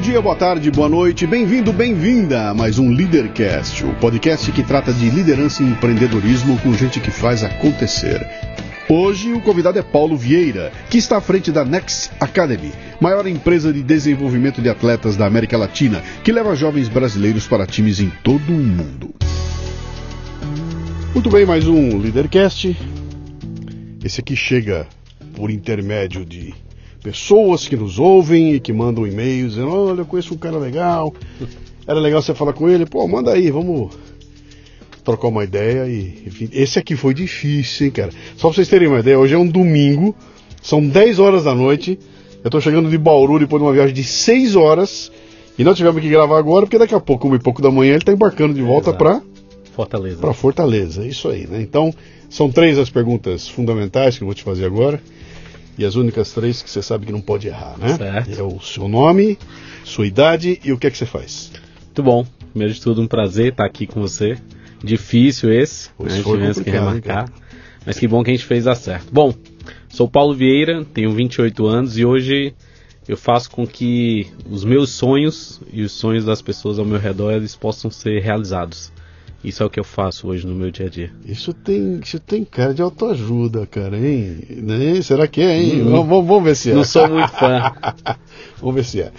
Dia, boa tarde, boa noite, bem-vindo, bem-vinda a mais um Leadercast, o podcast que trata de liderança e empreendedorismo com gente que faz acontecer. Hoje o convidado é Paulo Vieira, que está à frente da Next Academy, maior empresa de desenvolvimento de atletas da América Latina, que leva jovens brasileiros para times em todo o mundo. Muito bem, mais um Leadercast. Esse aqui chega por intermédio de pessoas que nos ouvem e que mandam e-mails dizendo: Olha, eu conheço um cara legal, era legal você falar com ele. Pô, manda aí, vamos trocar uma ideia. E enfim, esse aqui foi difícil, hein, cara. Só pra vocês terem uma ideia, hoje é um domingo, são 10 horas da noite. Eu tô chegando de Bauru depois de uma viagem de 6 horas. E não tivemos que gravar agora, porque daqui a pouco, uma e pouco da manhã, ele tá embarcando de volta para Fortaleza. Para Fortaleza, isso aí, né? Então, são três as perguntas fundamentais que eu vou te fazer agora. E as únicas três que você sabe que não pode errar, né? Certo. É o seu nome, sua idade e o que é que você faz. Muito bom. Primeiro de tudo, um prazer estar aqui com você. Difícil esse, Pois né? foi tivemos que remarcar. cara. Mas que bom que a gente fez dar certo. Bom, sou Paulo Vieira, tenho 28 anos e hoje eu faço com que os meus sonhos e os sonhos das pessoas ao meu redor eles possam ser realizados. Isso é o que eu faço hoje no meu dia a dia. Isso tem, isso tem cara de autoajuda, cara, hein? Né? Será que é, hein? Hum. Vamos, vamos- ver se é. Não sou muito fã. vamos ver se é.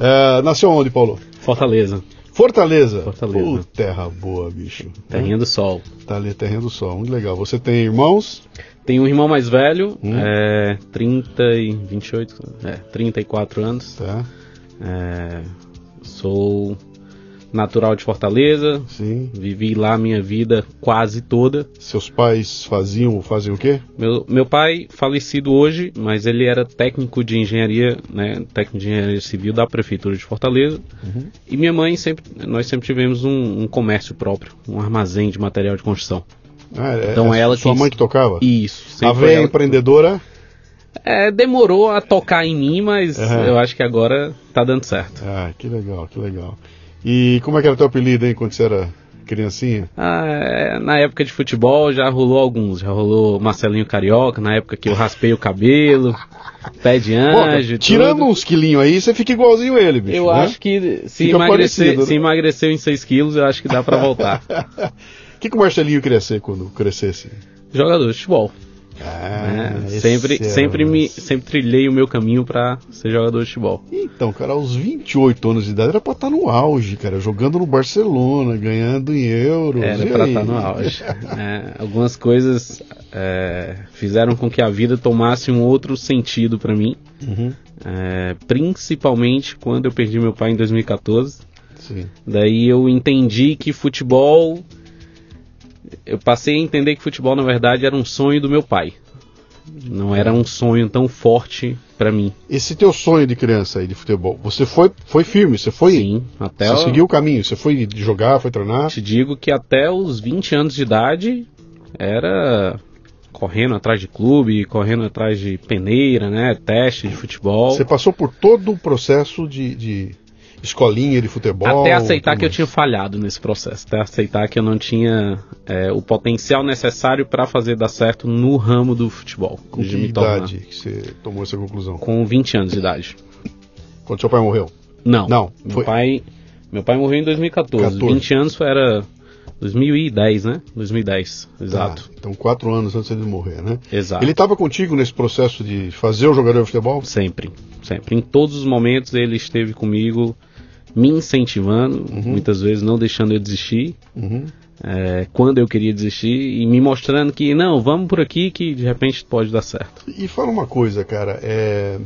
É, nasceu onde, Paulo? Fortaleza, Fortaleza. Fortaleza. Pô, terra boa, bicho. terrinha do sol. Tá ali, terreno do sol. Muito legal. Você tem irmãos? Tenho um irmão mais velho, Hum. é, 30 e 28, é, 34 anos. Tá, É, sou natural de Fortaleza, sim. vivi lá a minha vida quase toda. Seus pais faziam, fazem o quê? Meu, meu pai, falecido hoje, mas ele era técnico de engenharia, né, técnico de engenharia civil da prefeitura de Fortaleza. E minha mãe sempre, nós sempre tivemos um, um comércio próprio, um armazém de material de construção. Ah, é- Então é ela Sua que- mãe que tocava? Isso. A ela- empreendedora? É, demorou a tocar em mim, mas Aham. eu acho que agora tá dando certo. Ah, que legal, que legal. E como é que era teu apelido, hein, quando você era criancinha? Ah, é, na época de futebol já rolou alguns. Já rolou Marcelinho Carioca, na época que eu raspei o cabelo, pé de anjo. tirando tudo. uns quilinhos aí, você fica igualzinho ele, bicho. Eu né? acho que se, Fica emagrecer, parecido, né? se emagreceu em 6 quilos, eu acho que dá pra voltar. O que, que o Marcelinho queria ser quando crescesse? Jogador de futebol. Ah, né? Sempre, é sempre, me, sempre trilhei o meu caminho pra ser jogador de futebol. Então, cara, aos 28 anos de idade era pra estar no auge, cara, jogando no Barcelona, ganhando em euros. Era pra aí? estar no auge. É, algumas coisas é, fizeram com que a vida tomasse um outro sentido pra mim. Uhum, É, principalmente quando eu perdi meu pai em 2014. sim. Daí eu entendi que futebol. Eu passei a entender que futebol na verdade era um sonho do meu pai. Não era um sonho tão forte pra mim. Esse teu sonho de criança aí de futebol, você foi, foi firme, você foi. Sim, até Você eu seguiu o caminho, você foi jogar, foi treinar. te digo que até os 20 anos de idade era correndo atrás de clube, correndo atrás de peneira, né? Teste de futebol. Você passou por todo o processo de, de escolinha de futebol. Até aceitar que eu mais. tinha falhado nesse processo, até aceitar que eu não tinha é, o potencial necessário para fazer dar certo no ramo do futebol. Com de que idade que você tomou essa conclusão? Com 20 anos de idade. Quando seu pai morreu? Não. Não, Meu foi- pai, meu pai morreu em 2014. 14. 20 anos era 2010, né? 2010, exato. Tá, então, quatro anos antes de morrer, né? Exato. Ele estava contigo nesse processo de fazer o jogador de futebol? Sempre, sempre. Em todos os momentos ele esteve comigo, me incentivando, muitas vezes não deixando eu desistir. Uhum. é, quando eu queria desistir e me mostrando que não, vamos por aqui que de repente pode dar certo. E fala uma coisa, cara. É...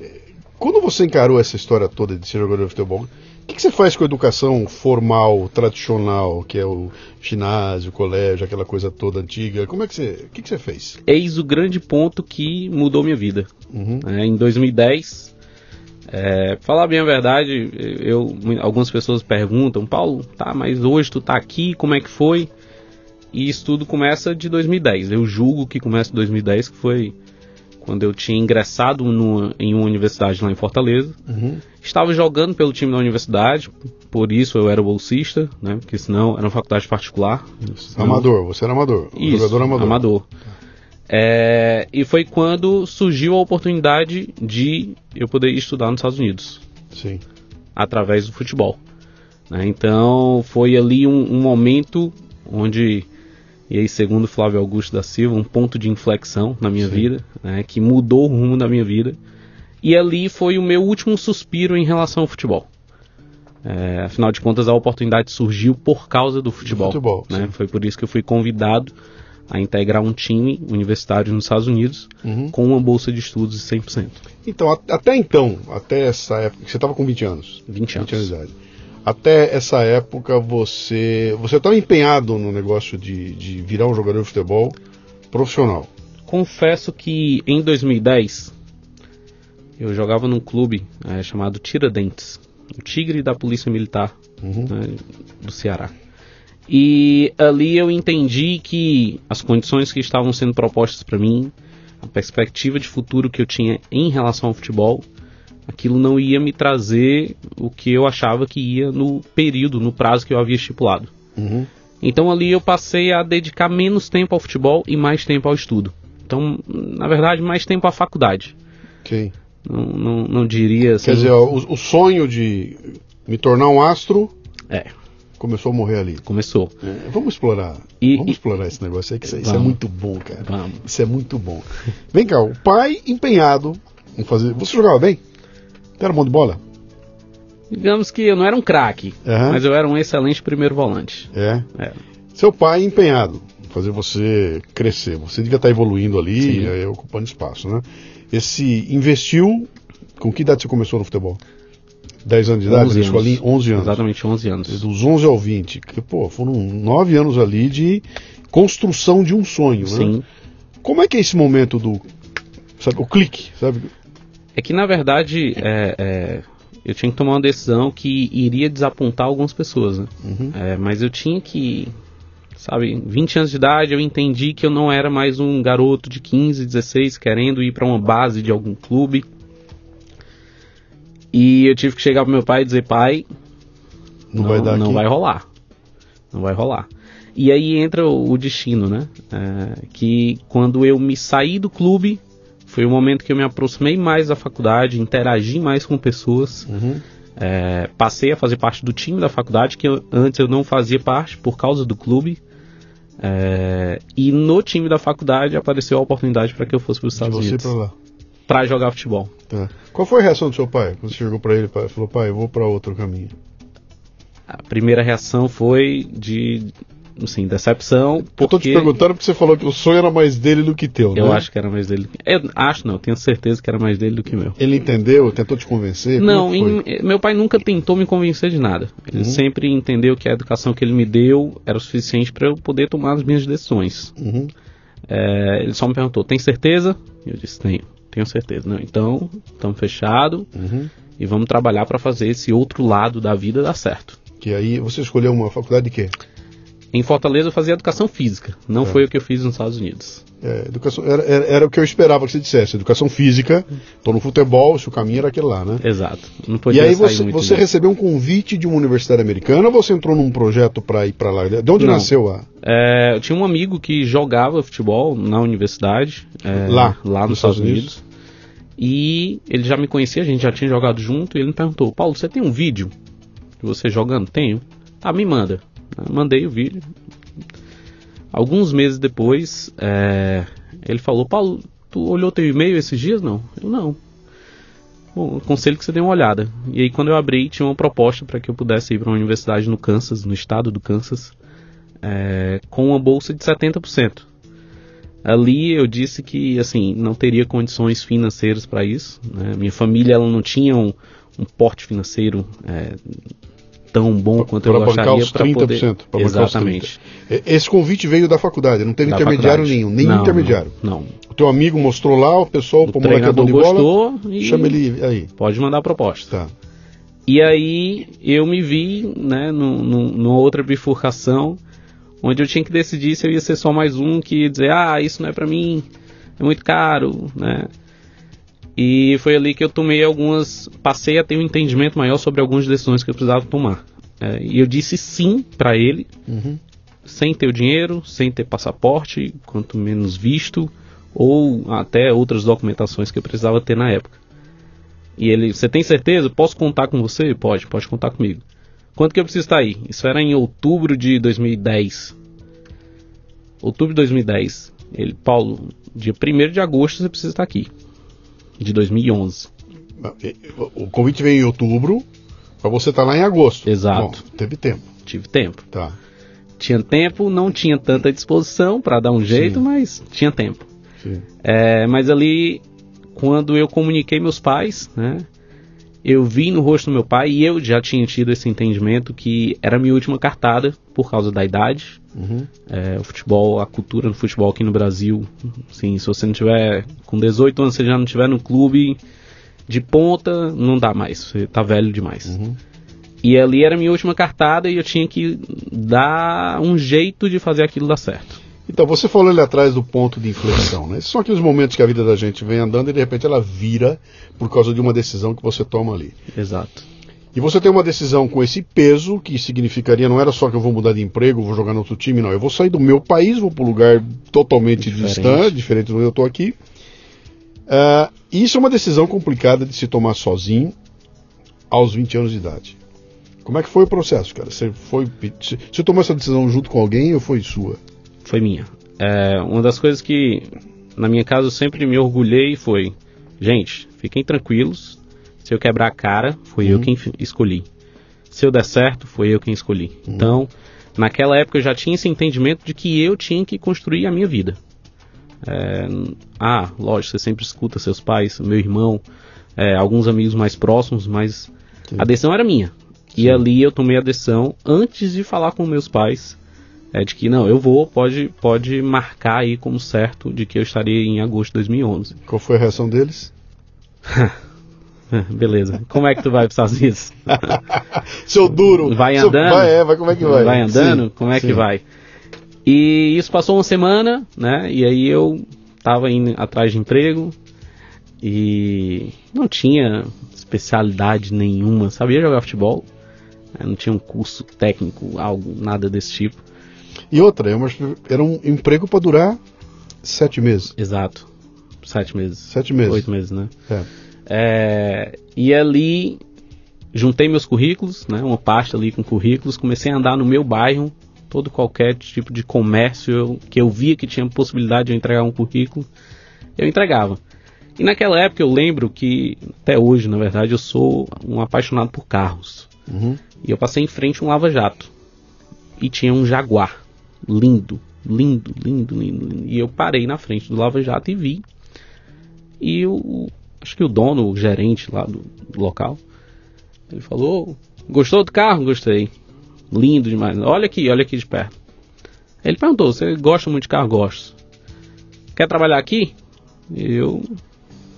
é, Quando você encarou essa história toda de ser jogador de futebol, o que, que você faz com a educação formal, tradicional, que é o ginásio, o colégio, aquela coisa toda antiga? Como é que você. O que, que você fez? Eis o grande ponto que mudou minha vida. Uhum. É, em 2010, é, falar bem a verdade, eu, algumas pessoas perguntam, Paulo, tá, mas hoje tu tá aqui, como é que foi? E isso tudo começa de 2010. Eu julgo que começa de 2010, que foi quando eu tinha ingressado numa- em uma universidade lá em Fortaleza. Uhum. Estava jogando pelo time da universidade, por isso eu era bolsista, né? Porque senão era uma faculdade particular. Amador, você era amador. Isso, jogador amador. amador. É, e foi quando surgiu a oportunidade de eu poder estudar nos Estados Unidos. Sim. através do futebol. né? Então foi ali um, um momento onde, e aí segundo Flávio Augusto da Silva, um ponto de inflexão na minha Sim. vida, né, que mudou o rumo da minha vida. E ali foi o meu último suspiro em relação ao futebol. É, afinal de contas, a oportunidade surgiu por causa do futebol. futebol, né? Foi por isso que eu fui convidado a integrar um time universitário nos Estados Unidos Uhum. com uma bolsa de estudos de 100%. Então, a- até então, até essa época, você estava com 20 anos. 20 anos. 20 anos de idade. Até essa época, você você estava empenhado no negócio de, de virar um jogador de futebol profissional. Confesso que em 2010 eu jogava num clube eh, chamado Tiradentes, o Tigre da Polícia Militar Uhum. né, do Ceará. E ali eu entendi que as condições que estavam sendo propostas para mim, a perspectiva de futuro que eu tinha em relação ao futebol, aquilo não ia me trazer o que eu achava que ia no período, no prazo que eu havia estipulado. Uhum. Então ali eu passei a dedicar menos tempo ao futebol e mais tempo ao estudo. Então, na verdade, mais tempo à faculdade. Sim. Não, não, não diria assim. Quer dizer, o, o sonho de me tornar um astro É, começou a morrer ali. começou. É, vamos explorar. E- vamos e- explorar esse negócio aí, que isso, isso é muito bom, cara. Vamos. Isso é muito bom. Vem cá, o pai empenhado em fazer. Você jogava bem? Era bom de bola? Digamos que eu não era um craque, Aham. mas eu era um excelente primeiro volante. É. É. Seu pai empenhado em fazer você crescer. Você devia estar evoluindo ali, aí, ocupando espaço, né? Esse investiu. Com que idade você começou no futebol? 10 anos de idade? 11 Na anos. escolinha? 11 anos. Exatamente, 11 anos. Dos 11 ao 20. Que, pô, foram 9 anos ali de construção de um sonho, né? Sim. Como é que é esse momento do. Sabe, o clique, sabe? É que na verdade é, é, eu tinha que tomar uma decisão que iria desapontar algumas pessoas, né? Uhum. É, mas eu tinha que, sabe, 20 anos de idade eu entendi que eu não era mais um garoto de 15, 16 querendo ir para uma base de algum clube. E eu tive que chegar pro meu pai e dizer, pai, Não, vai dar não aqui. vai rolar. Não vai rolar. E aí entra o, o destino, né? É, que quando eu me saí do clube, foi o momento que eu me aproximei mais da faculdade, interagi mais com pessoas. Uhum. É, passei a fazer parte do time da faculdade, que eu- antes eu não fazia parte por causa do clube. É, e no time da faculdade apareceu a oportunidade para que eu fosse para os Estados Unidos. Para jogar futebol. Tá. Qual foi a reação do seu pai? Quando você chegou pra ele e falou, pai, eu vou pra outro caminho. A primeira reação foi de assim, decepção. Eu tô te porque- perguntando porque você falou que o sonho era mais dele do que teu, Eu né? acho que era mais dele. Eu acho não, tenho certeza que era mais dele do que meu. Ele entendeu, tentou te convencer? Não, em- meu pai nunca tentou me convencer de nada. Ele Uhum. sempre entendeu que a educação que ele me deu era o suficiente para eu poder tomar as minhas decisões. Uhum. É, ele só me perguntou: tem certeza? Eu disse: tenho, tenho certeza. Não, então, estamos fechados Uhum. e vamos trabalhar para fazer esse outro lado da vida dar certo. Que aí você escolheu uma faculdade de quê? Em Fortaleza eu fazia educação física, não É. foi o que eu fiz nos Estados Unidos. É, educação, era, era, era o que eu esperava que você dissesse. Educação física, tô no futebol, se o caminho era aquele lá, né? Exato. Não E podia aí sair você, você recebeu um convite de uma universidade americana ou você entrou num projeto para ir para lá? De onde Não. nasceu a... É, eu tinha um amigo que jogava futebol na universidade, é, Lá, lá nos nos Estados Estados Unidos. E ele já me conhecia, a gente já tinha jogado junto, e ele me perguntou, Paulo, você tem um vídeo de você jogando? Tenho. Tá, me manda. Eu mandei o vídeo. Alguns meses depois, é, ele falou, Paulo, tu olhou teu e-mail esses dias? Não. Eu não. Bom, aconselho que você dê uma olhada. E aí quando eu abri, tinha uma proposta para que eu pudesse ir para uma universidade no Kansas, no estado do Kansas, é, com uma bolsa de 70%. Ali eu disse que assim não teria condições financeiras para isso. né? Minha família ela não tinha um, um porte financeiro é, tão bom quanto eu Para bancar gostaria os para 30%. poder. pra Exatamente. 30%. Esse convite veio da faculdade, não teve Da intermediário faculdade. nenhum, nem Não, intermediário. Não. não. O teu amigo mostrou lá, o pessoal, O pô, moleque é bom de bola, e chama ele aí. pode mandar a proposta. Tá. E aí eu me vi, né, num- num- numa outra bifurcação, onde eu tinha que decidir se eu ia ser só mais um que ia dizer, ah, isso não é pra mim, é muito caro, né? E foi ali que eu tomei algumas, passei a ter um entendimento maior sobre algumas decisões que eu precisava tomar. É, e eu disse sim pra ele, Uhum. sem ter o dinheiro, sem ter passaporte, quanto menos visto, ou até outras documentações que eu precisava ter na época. E ele, você tem certeza? Posso contar com você? Pode, pode contar comigo. Quanto que eu preciso estar aí? Isso era em outubro de 2010. Outubro de 2010. Ele, Paulo, dia 1 de agosto você precisa estar aqui. De 2011. O convite veio em outubro, para você estar lá em agosto. Exato. Bom, teve tempo. Tive tempo. Tá. Tinha tempo, não tinha tanta disposição para dar um jeito, Sim. mas tinha tempo. Sim. É, mas ali, quando eu comuniquei meus pais, né? Eu vi no rosto do meu pai e eu já tinha tido esse entendimento que era a minha última cartada por causa da idade. Uhum. É, o futebol, a cultura do futebol aqui no Brasil, sim, se você não tiver com 18 anos, você já não tiver no clube de ponta, não dá mais, você tá velho demais. Uhum. E ali era a minha última cartada e eu tinha que dar um jeito de fazer aquilo dar certo. Então, você falou ali atrás do ponto de inflexão, né? São aqueles momentos que a vida da gente vem andando e de repente ela vira por causa de uma decisão que você toma ali. Exato. E você tem uma decisão com esse peso, que significaria não era só que eu vou mudar de emprego, vou jogar no outro time, não. Eu vou sair do meu país, vou para um lugar totalmente Diferente. distante, diferente do que eu estou aqui. Ah, isso é uma decisão complicada de se tomar sozinho aos 20 anos de idade. Como é que foi o processo, cara? Você foi, você tomou essa decisão junto com alguém ou foi sua? Foi minha. É, uma das coisas que na minha casa eu sempre me orgulhei foi: gente, fiquem tranquilos. Se eu quebrar a cara, foi eu Uhum. quem fi- escolhi. Se eu der certo, foi eu quem escolhi. Então, naquela época eu já tinha esse entendimento de que eu tinha que construir a minha vida. É, ah, lógico, você sempre escuta seus pais, meu irmão, é, alguns amigos mais próximos, mas Sim. a decisão era minha. E Sim. ali eu tomei a decisão antes de falar com meus pais é de que não, eu vou, pode, pode marcar aí como certo de que eu estaria em agosto de 2011. Qual foi a reação deles? Beleza. Como é que tu vai para os Estados Unidos? Seu duro! Vai andando? Vai, é, vai, como é que vai? Vai andando? Sim, Como é que sim. vai? E isso passou uma semana, né? E aí eu tava indo atrás de emprego e não tinha especialidade nenhuma. Sabia jogar futebol, não tinha um curso técnico, algo, nada desse tipo. E outra, é uma- era um emprego para durar sete meses. Exato. Sete meses. Sete meses. Oito meses, né? É. É, e ali juntei meus currículos, né, uma pasta ali com currículos, comecei a andar no meu bairro, todo qualquer tipo de comércio eu- que eu via que tinha possibilidade de eu entregar um currículo, eu entregava. E naquela época eu lembro que, até hoje na verdade, eu sou um apaixonado por carros. Uhum. E eu passei em frente a um lava-jato. E tinha um Jaguar. Lindo, lindo, lindo, lindo, lindo. E eu parei na frente do lava-jato e vi. E o. Acho que o dono, o gerente lá do, do local, ele falou: Gostou do carro? Gostei. Lindo demais. Olha aqui, olha aqui de perto. Ele perguntou: Você gosta muito de carro? Gosto. Quer trabalhar aqui? Eu.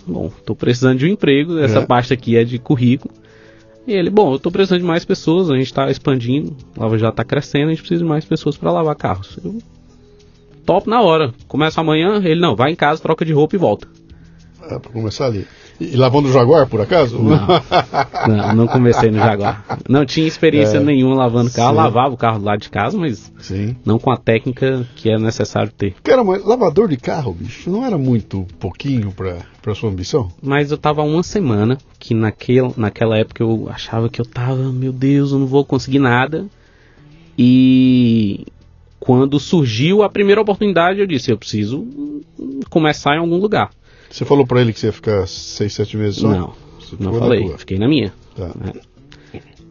Bom, tô precisando de um emprego. Essa É. pasta aqui é de currículo. E ele, bom, eu tô precisando de mais pessoas, a gente tá expandindo, a Lava já tá crescendo, a gente precisa de mais pessoas para lavar carros. Eu, top na hora. Começa amanhã, ele não, vai em casa, troca de roupa e volta. É, pra começar ali. E, lavando o Jaguar, por acaso? Não, não comecei no Jaguar. Não tinha experiência É. nenhuma lavando carro, Sim. lavava o carro lá de casa, mas Sim. não com a técnica que é necessário ter. Cara, mas lavador de carro, bicho, não era muito pouquinho pra, pra sua ambição? Mas eu tava uma semana que naquele, naquela época eu achava que eu tava, meu Deus, eu não vou conseguir nada. E quando surgiu a primeira oportunidade, eu disse, eu preciso começar em algum lugar. Você falou pra ele que você ia ficar seis, sete meses só? Não, Você não falei, fiquei na minha. Tá.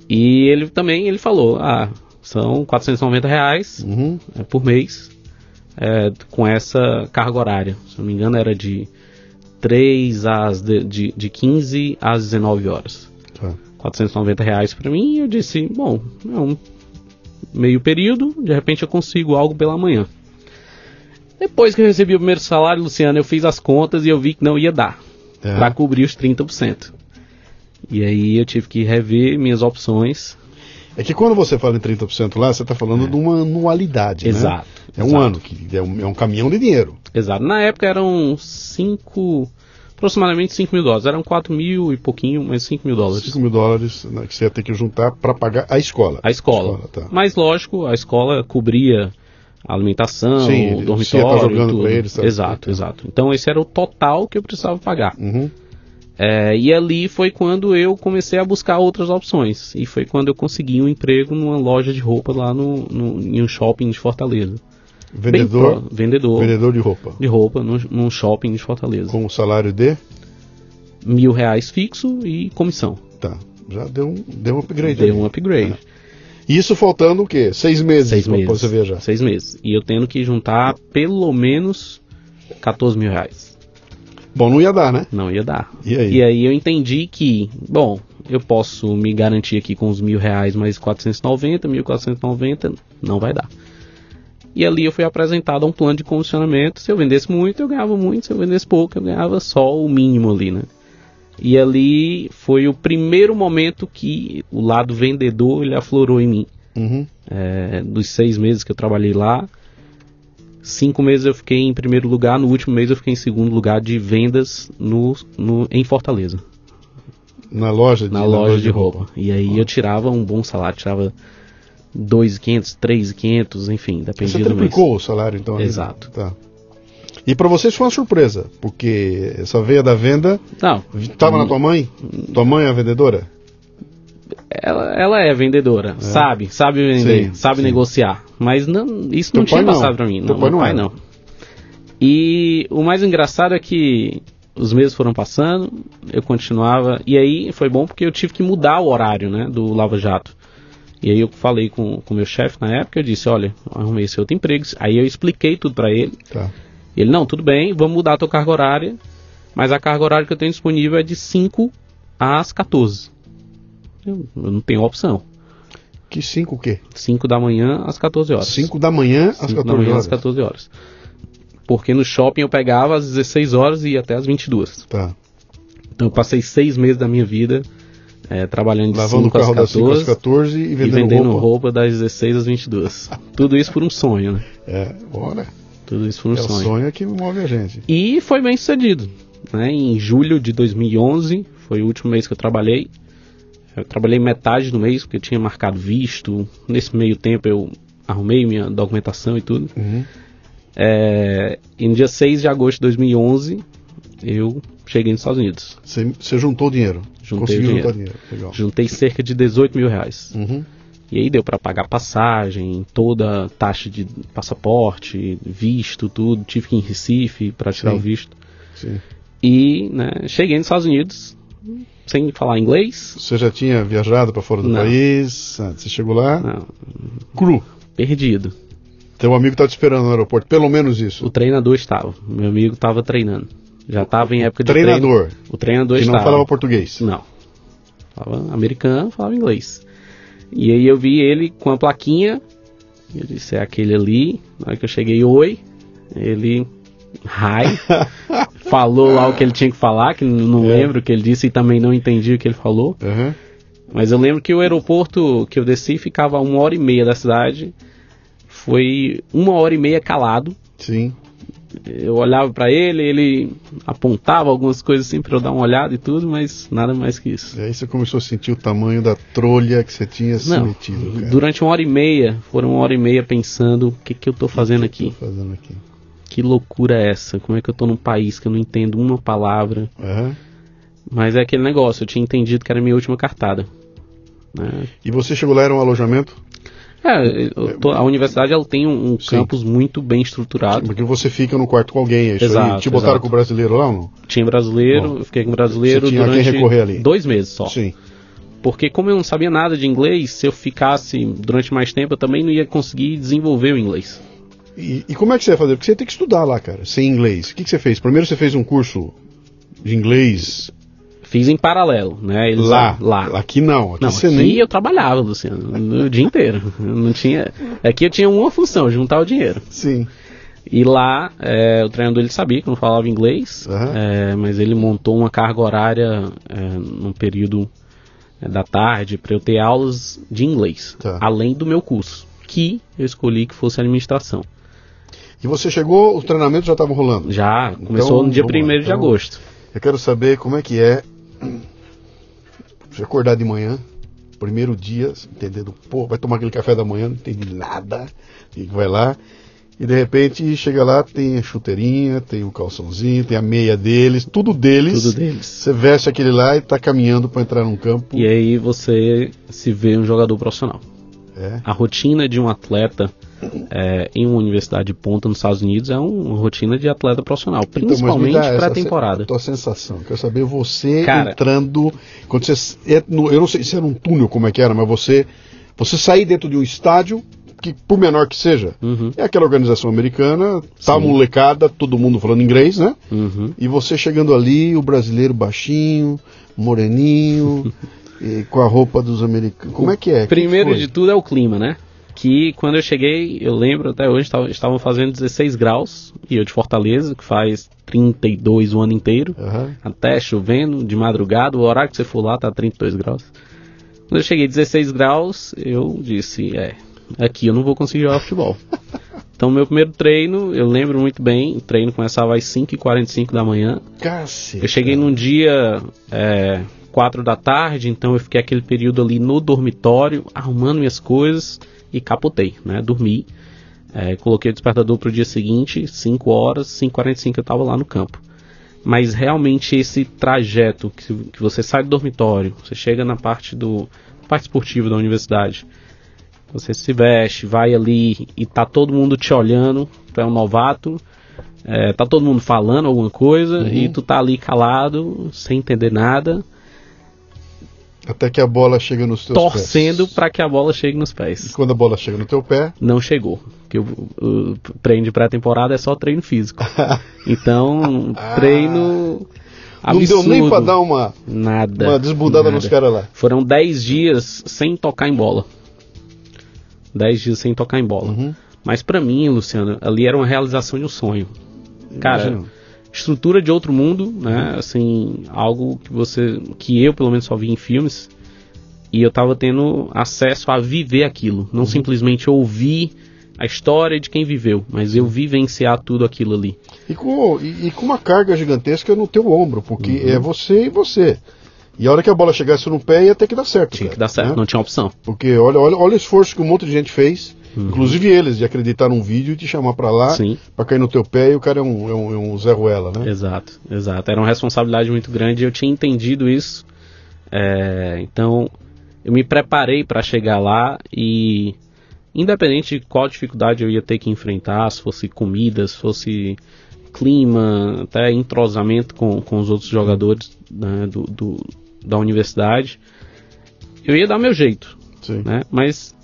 E ele também, ele falou, ah, são 490 reais Uhum. é, por mês é, com essa carga horária. Se não me engano era de 3 às de, de, de 15 às 19 horas. Tá. 490 reais para mim e eu disse, bom, é um meio período, de repente eu consigo algo pela manhã. Depois que eu recebi o primeiro salário, Luciano, eu fiz as contas e eu vi que não ia dar É. para cobrir os 30%. E aí eu tive que rever minhas opções. É que quando você fala em 30% lá, você está falando de uma anualidade, né? Exato. É um ano, que é um, é um caminhão de dinheiro. Exato. Na época eram 5, aproximadamente 5 mil dólares. Eram 4 mil e pouquinho, mas 5 mil dólares. 5 mil dólares né, que você ia ter que juntar para pagar a escola. A escola. tá. Mas lógico, a escola cobria a alimentação, Sim, dormitório, tudo. eles? Exato, exato. Então esse era o total que eu precisava pagar. Uhum. É, e ali foi quando eu comecei a buscar outras opções. E foi quando eu consegui um emprego numa loja de roupa lá no, no em um shopping de Fortaleza. Vendedor, pro- vendedor vendedor de roupa. de roupa num, num shopping de Fortaleza. Com o salário de. Mil reais fixo e comissão. Tá. Já deu um, deu um upgrade. Deu ali. um upgrade. Isso faltando o quê? Seis meses Seis meses. você viajar. Seis meses. E eu tendo que juntar pelo menos 14 mil reais. Bom, não ia dar, né? Não ia dar. E aí? E aí eu entendi que, bom, eu posso me garantir aqui com os mil reais mais 490, 1490, não vai dar. E ali eu fui apresentado a um plano de comissionamento. Se eu vendesse muito, eu ganhava muito. Se eu vendesse pouco, eu ganhava só o mínimo ali, né? E ali foi o primeiro momento que o lado vendedor ele aflorou em mim. Uhum. É, dos seis meses que eu trabalhei lá, cinco meses eu fiquei em primeiro lugar, no último mês eu fiquei em segundo lugar de vendas no, no- em Fortaleza, Na loja de, na loja de roupa. E aí eu tirava um bom salário, tirava 2.500, 3.500, enfim, Você dependia do mês. triplicou o salário, então? ali? Exato. Tá. E pra vocês foi uma surpresa, porque essa veia da venda Não, estava na tua mãe? Tua mãe é a vendedora? ela, ela é vendedora, sabe, sabe vender, Sim, sabe sim. negociar, mas não, isso Teu não tinha passado pra mim, Teu não, pai não pai não. E o mais engraçado é que os meses foram passando, eu continuava, e aí foi bom porque eu tive que mudar o horário, né, do Lava Jato. E aí eu falei com o meu chefe na época, eu disse, olha, eu arrumei esse outro emprego, aí eu expliquei tudo pra ele, Tá. Ele, não, tudo bem, vamos mudar a tua carga horária, mas a carga horária que eu tenho disponível é de 5 às 14. Eu, eu não tenho opção. Que 5 o quê? 5 da manhã às 14 horas. 5 da manhã às 5 14 da manhã horas. às 14 horas. Porque no shopping eu pegava às 16 horas e ia até às 22. Tá. Então eu passei seis meses da minha vida eh, trabalhando de Lavando o 5 às carro das 5 às 14 14 e e vendendo, vendendo roupa. roupa. das 16 às 22. Tudo isso por um sonho, né? É, bora. Tudo isso por um É o sonho. sonho que move a gente. E foi bem sucedido. Né? Em julho de 2011, foi o último mês que eu trabalhei. Eu trabalhei metade do mês, porque eu tinha marcado visto. Nesse meio tempo eu arrumei minha documentação e tudo. Uhum. É, e no dia 6 de agosto de 2011, eu cheguei nos Estados Unidos. Você, você juntou dinheiro. Juntei Conseguiu dinheiro. juntar dinheiro. Legal. Juntei cerca de 18 mil reais. Uhum. E aí deu para pagar passagem, toda taxa de passaporte, visto, tudo. Tive que ir em Recife para tirar Sim. o visto. Sim. E né, cheguei nos Estados Unidos, sem falar inglês. Você já tinha viajado para fora do Não. país? Ah, Você chegou lá Não, cru. perdido. Teu amigo tá te esperando no aeroporto. Pelo menos O isso. treinador estava. Meu amigo estava treinando. Já estava em época de Treinador. treino. O treinador Que não estava. falava português. Não. Falava americano, falava inglês. E aí eu vi ele com a plaquinha. Eu disse, é aquele ali. Na hora que eu cheguei, oi. Ele. Hi. falou lá o que ele tinha que falar, que não É. lembro o que ele disse e também não entendi o que ele falou. Aham. Mas eu lembro que o aeroporto que eu desci ficava a uma hora e meia da cidade. Foi uma hora e meia calado. Sim. Eu olhava pra ele, ele apontava algumas coisas assim pra eu dar uma olhada e tudo, mas nada mais que isso. E aí você começou a sentir o tamanho da trolha que você tinha se Não, metido, cara. durante uma hora e meia, foram uma hora e meia pensando o que, que eu tô fazendo fazendo aqui. Que loucura é essa? Como é que eu tô num país que eu não entendo uma palavra? Aham. Mas é aquele negócio, eu tinha entendido que era a minha última cartada. né? E você chegou lá, era um alojamento? É, eu tô- a universidade ela tem um, um campus muito bem estruturado. Porque você fica no quarto com alguém, é isso aí. Exato, Te botaram exato. com o brasileiro lá ou não? Tinha brasileiro, Bom, eu fiquei com brasileiro durante recorrer ali. dois meses só. Sim. Porque como eu não sabia nada de inglês, se eu ficasse durante mais tempo, eu também não ia conseguir desenvolver o inglês. E, e como é que você ia fazer? Porque você ia ter que estudar lá, cara, sem inglês. O que, que você fez? Primeiro você fez um curso de inglês Fiz em paralelo, né? Eles- lá. lá. Aqui não. Aqui Não, você aqui nem. eu trabalhava, Luciano, o dia inteiro. Eu não tinha. Aqui eu tinha uma função, juntar o dinheiro. Sim. E lá, é, o treinador ele sabia que eu não falava inglês, Aham. é, mas ele montou uma carga horária é, num período da tarde para eu ter aulas de inglês, Tá. além do meu curso, que eu escolhi que fosse administração. E você chegou, os treinamentos já estavam rolando. Já começou no dia vamos lá, 1 de então- agosto. Eu quero saber como é que é você acordar de manhã, primeiro dia, entendendo, pô, vai tomar aquele café da manhã, não entendi nada, e vai lá, E de repente chega lá, tem a chuteirinha, tem o calçãozinho, tem a meia deles, tudo deles. Tudo deles. Você veste aquele lá e tá caminhando para entrar num campo. E aí você se vê um jogador profissional. É. A rotina de um atleta é, em uma universidade de ponta nos Estados Unidos é um- uma rotina de atleta profissional, Então, principalmente essa pré-temporada. Tua sensação, quero saber você Cara. entrando, quando você é no- eu não sei se era um túnel como é que era, mas você você sair dentro de um estádio que por menor que seja, Uhum, é aquela organização americana, tá Sim. molecada, todo mundo falando inglês, né? uhum. E você chegando ali, o brasileiro baixinho, moreninho, com a roupa dos americanos. Como é que é? Que Primeiro foi? de tudo é o clima, né? Que quando eu cheguei, eu lembro até hoje, tava- estavam fazendo 16 graus, e eu de Fortaleza, que faz 32 o ano inteiro, Aham. até chovendo, de madrugada, o horário que você for lá tá 32 graus. Quando eu cheguei 16 graus, eu disse, é, aqui eu não vou conseguir jogar futebol. Então meu primeiro treino, eu lembro muito bem, o treino começava às 5h45 da manhã. Cacete. Eu cheguei num dia é, 4 da tarde, então eu fiquei aquele período ali no dormitório, arrumando minhas coisas e capotei, né? Dormi. É, coloquei o despertador para o dia seguinte, 5 horas, 5h45 eu estava lá no campo. Mas realmente esse trajeto que, que você sai do dormitório, você chega na parte do parte esportiva da universidade, você se veste, vai ali e tá todo mundo te olhando, tu é um novato, é, tá todo mundo falando alguma coisa Uhum. e tu tá ali calado, sem entender nada, Até que a bola chega nos teus torcendo para que a bola chegue nos E pés. quando a bola chega no teu pé, Não chegou, porque o, o treino de pré-temporada é só treino físico. Então, treino Ah. não absurdo. deu nem pra dar uma, nada. uma desbundada nada. nos caras lá. Foram 10 dias sem tocar em bola. 10 dias sem tocar em bola. Uhum. Mas pra mim, Luciano, ali era uma realização de um sonho. Cara, Imagino. Estrutura de outro mundo, né? Assim, algo que você, que eu pelo menos só vi em filmes. E eu tava tendo acesso a viver aquilo, não simplesmente ouvir a história de quem viveu, mas eu vivenciar tudo aquilo ali. E com, e, e com uma carga gigantesca no teu ombro, porque Uhum. é você e você. E a hora que a bola chegasse no pé ia ter que dar certo. Tinha cara, que dar certo, né? não tinha opção. Porque olha, olha, olha o esforço que um monte de gente fez, inclusive eles, de acreditar num vídeo e te chamar pra lá, Uhum. Pra cair no teu pé e o cara é um, é um, é um Zé Ruela, né? Exato, exato. Era uma responsabilidade muito grande. Eu tinha entendido isso. É, então, eu me preparei para chegar lá e, independente de qual dificuldade eu ia ter que enfrentar, se fosse comida, se fosse clima, até entrosamento com, com os outros jogadores né, do, do- da universidade, eu ia dar meu jeito, né? Mas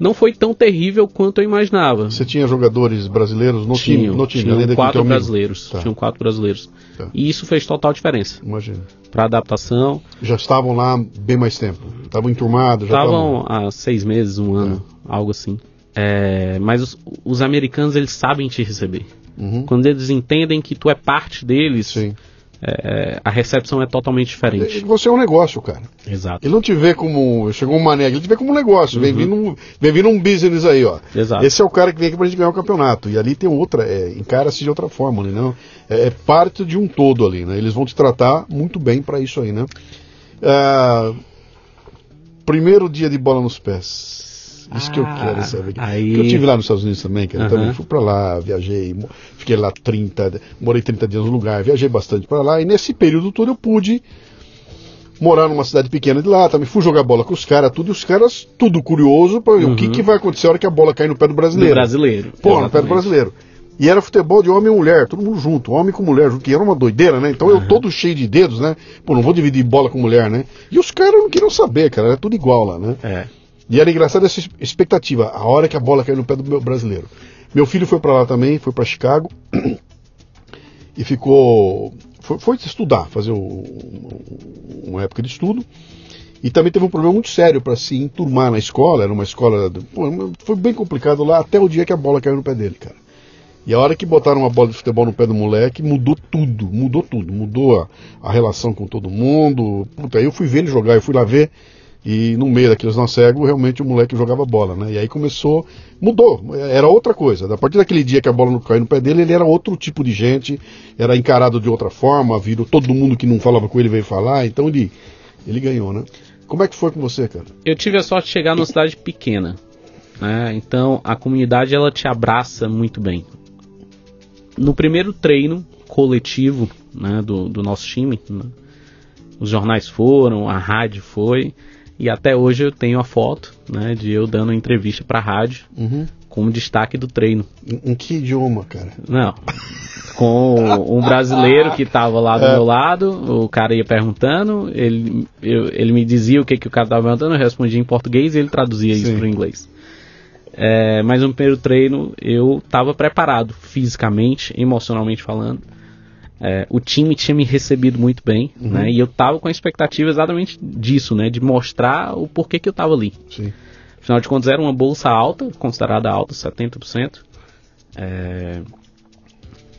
não foi tão terrível quanto eu imaginava. Você tinha jogadores brasileiros no time, Tinham, no time tinham daquele quatro brasileiros. Tá. Tinham quatro brasileiros. Tá. E isso fez total diferença Imagina. para adaptação. Já estavam lá bem mais tempo. Estavam enturmados, já Estavam há seis meses, um ano, algo assim. É, mas os, os americanos eles sabem te receber. Uhum. Quando eles entendem que tu é parte deles, Sim. É, a recepção é totalmente diferente. Você é um negócio, cara. Exato. Ele não te vê como. Chegou um mané, ele te vê como um negócio. Vem, vindo um, vem vindo um business aí, ó. Uhum. Exato. Esse é o cara que vem aqui pra gente ganhar o campeonato. E ali tem outra, é, encara-se de outra forma, né? Não? É, é parte de um todo ali, né? Eles vão te tratar muito bem pra isso aí, né? Ah, primeiro dia de bola nos pés. Isso que eu Ah, quero saber. aí- Porque eu tive lá nos Estados Unidos também, cara. Eu Aham. também fui pra lá, viajei, fiquei lá 30, morei 30 dias no lugar, viajei bastante pra lá. E nesse período todo eu pude morar numa cidade pequena de lá, também fui jogar bola com os caras, tudo, e os caras, tudo curioso, pra ver o que, Uhum. que vai acontecer a hora que a bola cair no pé do Do brasileiro. brasileiro. Pô, no pé do Exatamente. brasileiro. E era futebol de homem e mulher, todo mundo junto, homem com mulher junto, que era uma doideira, né? Então eu todo cheio de dedos, né? Pô, não vou dividir bola com mulher, né? E os caras não queriam saber, cara, era tudo igual lá, né? É. E era engraçado essa expectativa, a hora que a bola caiu no pé do meu brasileiro. Meu filho foi pra lá também, foi pra Chicago e ficou. Foi, foi estudar, fazer um- uma época de estudo. E também teve um problema muito sério para se enturmar na escola, era uma escola. pô, foi bem complicado lá até o dia que a bola caiu no pé dele, cara. E a hora que botaram uma bola de futebol no pé do moleque, mudou tudo, mudou tudo. Mudou a, a relação com todo mundo. Puta, aí eu fui ver ele jogar, eu fui lá ver. E no meio daqueles não cego, realmente o moleque jogava bola, né? E aí começou, mudou, era outra coisa. A partir daquele dia que a bola não caiu no pé dele, ele era outro tipo de gente, era encarado de outra forma, virou todo mundo que não falava com ele veio falar, então ele, ele ganhou, né? Como é que foi com você, cara? Eu tive a sorte de chegar numa cidade pequena. né? Então a comunidade ela te abraça muito bem. No primeiro treino coletivo né, do, do nosso time, né, os jornais foram, a rádio foi, e até hoje eu tenho a foto né, de eu dando entrevista para a rádio Uhum. como destaque do treino. Em, em que idioma, cara? Não. Com um brasileiro que estava lá do meu lado, o cara ia perguntando, ele, eu- ele me dizia o que, que o cara estava perguntando, eu respondia em português e ele traduzia isso Sim. para o inglês. É, mas no primeiro treino eu estava preparado, fisicamente, emocionalmente falando. É, o time tinha me recebido muito bem, né? E eu estava com a expectativa exatamente disso, né? De mostrar o porquê que eu estava ali. Sim. Afinal de contas, era uma bolsa alta, considerada alta, 70%. É,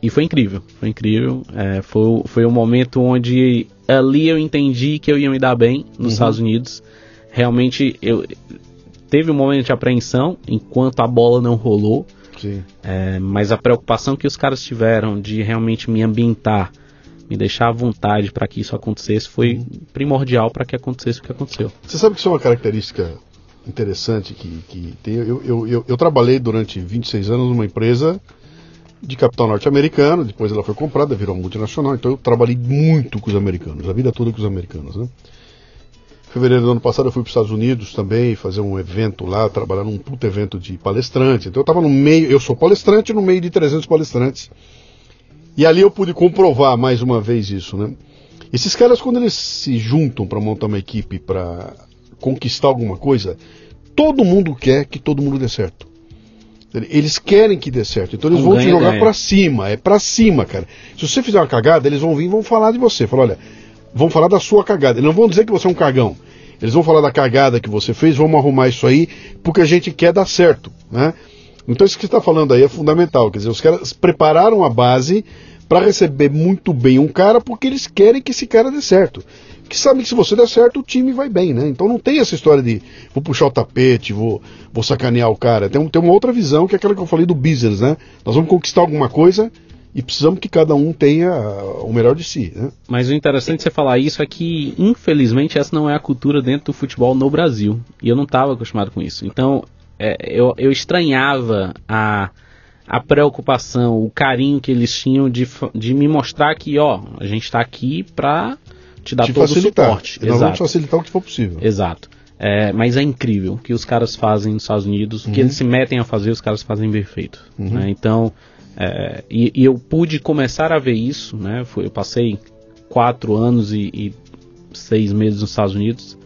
E foi incrível, foi incrível. É, foi, foi um momento onde ali eu entendi que eu ia me dar bem nos Estados Unidos. Realmente, eu teve um momento de apreensão enquanto a bola não rolou. Sim. É, mas a preocupação que os caras tiveram de realmente me ambientar, me deixar à vontade para que isso acontecesse, foi primordial para que acontecesse o que aconteceu. Você sabe que isso é uma característica interessante que, que tem. Eu, eu, eu, eu trabalhei durante 26 anos numa empresa de capital norte-americano, depois ela foi comprada, virou multinacional, então eu trabalhei muito com os americanos, a vida toda com os americanos, né? Fevereiro do ano passado eu fui para os Estados Unidos também fazer um evento lá, trabalhar num puto evento de palestrante. Então eu estava no meio, eu sou palestrante no meio de 300 palestrantes. E ali eu pude comprovar mais uma vez isso, né? Esses caras quando eles se juntam para montar uma equipe para conquistar alguma coisa, todo mundo quer que todo mundo dê certo. Eles querem que dê certo, então eles vão te ganha, jogar ganha. pra cima, é pra cima, cara. Se você fizer uma cagada, eles vão vir e vão falar de você. Falar, olha, vão falar da sua cagada. Eles não vão dizer que você é um cagão. Eles vão falar da cagada que você fez, vamos arrumar isso aí, porque a gente quer dar certo, né? Então isso que está falando aí é fundamental. Quer dizer, os caras prepararam a base para receber muito bem um cara porque eles querem que esse cara dê certo. Que sabem que se você der certo, o time vai bem, né? Então não tem essa história de vou puxar o tapete, vou, vou sacanear o cara. Tem, tem uma outra visão que é aquela que eu falei do business, né? Nós vamos conquistar alguma coisa e precisamos que cada um tenha uh, o melhor de si, né? Mas o interessante de você falar isso é que, infelizmente, essa não é a cultura dentro do futebol no Brasil. E eu não estava acostumado com isso. Então, é, eu, eu estranhava a, a preocupação, o carinho que eles tinham de, de me mostrar que, ó, a gente está aqui para te dar Te todo o facilitar. suporte. E nós vamos Exato. facilitar o que for possível. Exato. É, mas é incrível o que os caras fazem nos Estados Unidos, o que eles se metem a fazer, os caras fazem bem feito. né? Então, é, e, e eu pude começar a ver isso, né? Foi- eu passei quatro anos e, e seis meses nos Estados Unidos,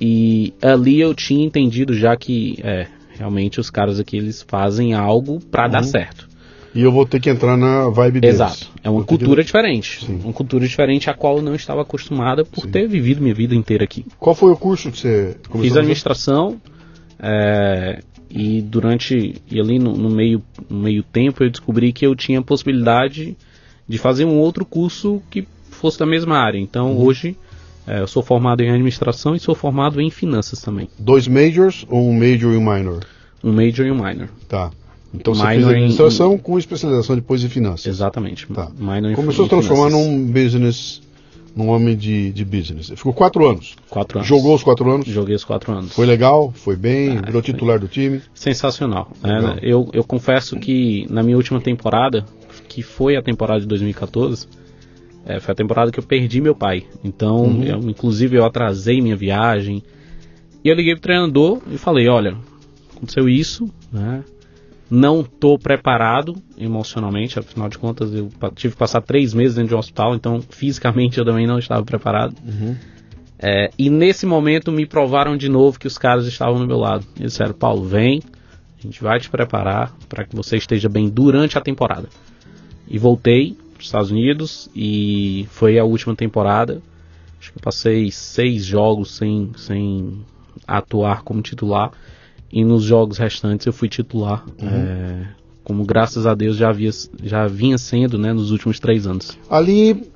e ali eu tinha entendido já que, é, realmente os caras aqui eles fazem algo para dar certo. E eu vou ter que entrar na vibe deles. Exato. É uma Vou ter que- cultura diferente. Sim. Uma cultura diferente a qual eu não estava acostumada por Sim. ter vivido minha vida inteira aqui. Qual foi o curso que você começou Fiz administração é, e durante e ali no, no meio no meio tempo eu descobri que eu tinha a possibilidade de fazer um outro curso que fosse da mesma área. Então Uhum. hoje é, eu sou formado em administração e sou formado em finanças também. Dois majors ou um major e um minor? Um major e um minor. Tá. Então você Minor fez em- administração com especialização depois em finanças. Exatamente. Tá. Minor em Começou a em transformar finanças. num business, num homem de, de business. Ficou quatro anos. quatro anos. Jogou os quatro anos. Joguei os quatro anos. Foi legal, foi bem, Ah, virou foi. titular do time. Sensacional. Né? eu, eu confesso que na minha última temporada, que foi a temporada de 2014, é, foi a temporada que eu perdi meu pai. Então, Uhum. eu, inclusive, eu atrasei minha viagem. E eu liguei pro treinador e falei: olha, aconteceu isso, né? Não tô preparado emocionalmente, afinal de contas, eu tive que passar três meses dentro de um hospital, então fisicamente eu também não estava preparado. É, e nesse momento me provaram de novo que os caras estavam no meu lado. Eles disseram, Paulo, vem, a gente vai te preparar para que você esteja bem durante a temporada. E voltei para os Estados Unidos e foi a última temporada. Acho que eu passei seis jogos sem, sem atuar como titular. E nos jogos restantes eu fui titular. é, como graças a Deus já, havia, já vinha sendo né, nos últimos três anos. Ali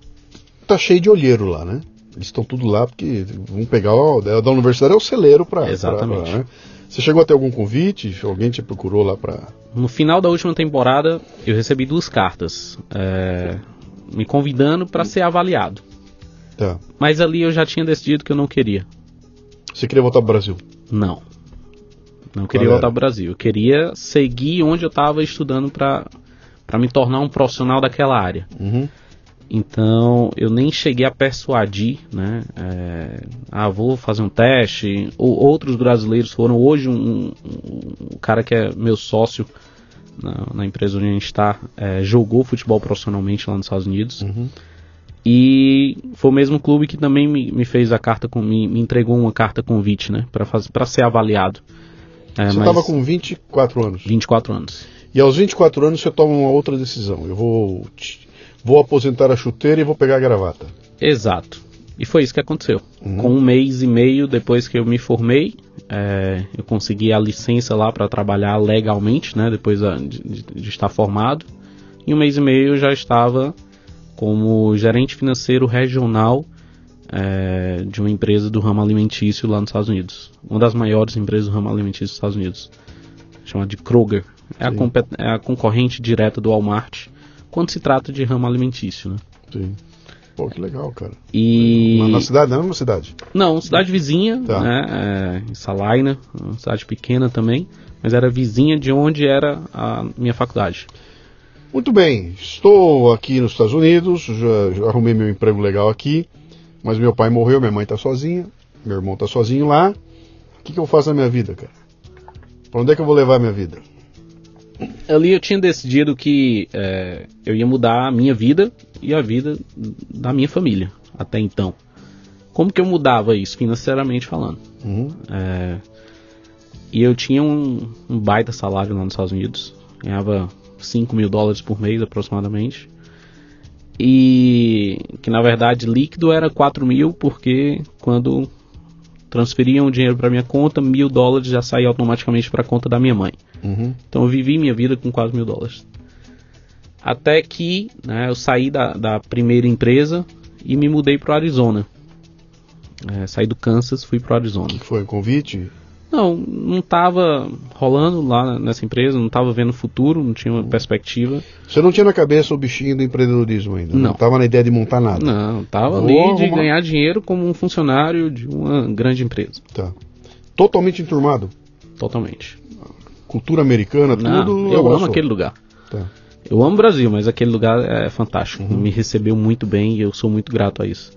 tá cheio de olheiro lá, né? Eles estão tudo lá porque vão pegar o da da universidade é o celeiro para Exatamente. né? Você chegou a ter algum convite? Alguém te procurou lá para No final da última temporada, eu recebi duas cartas é, me convidando para ser avaliado. tá. Mas ali eu já tinha decidido que eu não queria. Você queria voltar pro Brasil? Não. Não queria Qual voltar pro Brasil. Eu queria seguir onde eu estava estudando para me tornar um profissional daquela área. Uhum. Então eu nem cheguei a persuadir, né? é, ah, vou fazer um teste. Ou outros brasileiros foram. Hoje um, um- um cara que é meu sócio na, na empresa onde a gente está é, jogou futebol profissionalmente lá nos Estados Unidos. Uhum. E foi o mesmo clube que também me, me fez a carta com me, me entregou uma carta convite, né? Para ser avaliado. É, Você mas estava com 24 anos. 24 anos. E aos 24 anos você toma uma outra decisão. Eu vou, vou aposentar a chuteira e vou pegar a gravata. Exato. E foi isso que aconteceu. Uhum. Com um mês e meio depois que eu me formei, é, eu consegui a licença lá para trabalhar legalmente, né? Depois de, de- de estar formado. Em um mês e meio eu já estava como gerente financeiro regional é, de uma empresa do ramo alimentício lá nos Estados Unidos. Uma das maiores empresas do ramo alimentício dos Estados Unidos. Chamada de Kroger. É a, é a concorrente direta do Walmart quando se trata de ramo alimentício, né? Sim. Pô, que legal, cara. E... Na, na cidade, na mesma cidade. Não, cidade vizinha, Tá. né? É, em Salina, uma cidade pequena também, mas era vizinha de onde era a minha faculdade. Muito bem, estou aqui nos Estados Unidos, já, já arrumei meu emprego legal aqui, mas meu pai morreu, minha mãe está sozinha, meu irmão está sozinho lá. O que, que eu faço na minha vida, cara? Pra onde é que eu vou levar a minha vida? Ali eu tinha decidido que é, eu ia mudar a minha vida e a vida da minha família até então. Como que eu mudava isso financeiramente falando? Uhum. É, e eu tinha um, um baita salário lá nos Estados Unidos. Ganhava 5 mil dólares por mês aproximadamente. E que na verdade líquido era 4 mil, porque quando transferiam o dinheiro para minha conta, mil dólares já saía automaticamente para a conta da minha mãe. Uhum. Então eu vivi minha vida com 4 mil dólares. Até que né, eu saí da, da primeira empresa e me mudei para o Arizona. É, saí do Kansas, fui para o Arizona. Que foi? Convite? Não, não tava rolando lá nessa empresa, não tava vendo futuro, não tinha uma perspectiva. Você não tinha na cabeça o bichinho do empreendedorismo ainda? Não. estava na ideia de montar nada? Não, tava Vou ali de arrumar- ganhar dinheiro como um funcionário de uma grande empresa. Tá. Totalmente enturmado? Totalmente. Cultura americana, tudo? Não, eu abraçou. amo aquele lugar. Tá. Eu amo o Brasil, mas aquele lugar é fantástico. Uhum. Me recebeu muito bem e eu sou muito grato a isso.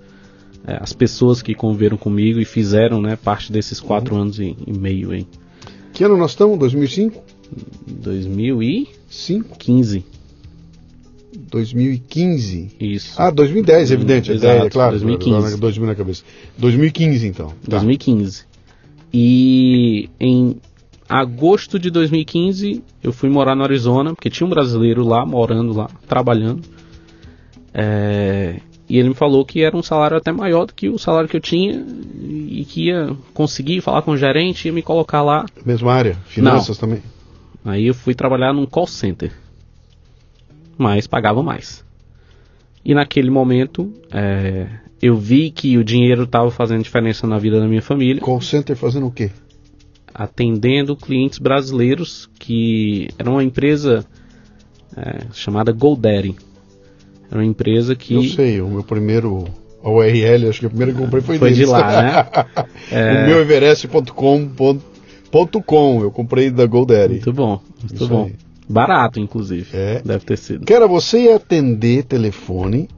É, as pessoas que conviveram comigo e fizeram né, parte desses quatro Uhum. anos e, e meio aí. Que ano nós estamos? 2005? 2015. 5? 2015? Isso. Ah, 2010, evidente. Exato, é, é claro. 2015. agora 2000 na cabeça. 2015, então. Tá. 2015. E em agosto de 2015 eu fui morar no Arizona, porque tinha um brasileiro lá, morando lá, trabalhando. É, e ele me falou que era um salário até maior do que o salário que eu tinha e que ia conseguir falar com o gerente e me colocar lá. Mesma área? Finanças também? Aí eu fui trabalhar num call center. Mas pagava mais. E naquele momento é, eu vi que o dinheiro estava fazendo diferença na vida da minha família. Call center fazendo o quê? atendendo clientes brasileiros que era uma empresa é, chamada GoDaddy. Era uma empresa que Eu sei, o meu primeiro a URL, acho que a primeira que eu comprei foi, Foi de lá, né? É. o meu everest.com.com, eu comprei da GoDaddy. muito bom, muito Isso bom. aí. Barato, inclusive. É. Deve ter sido. Era você ia atender telefone,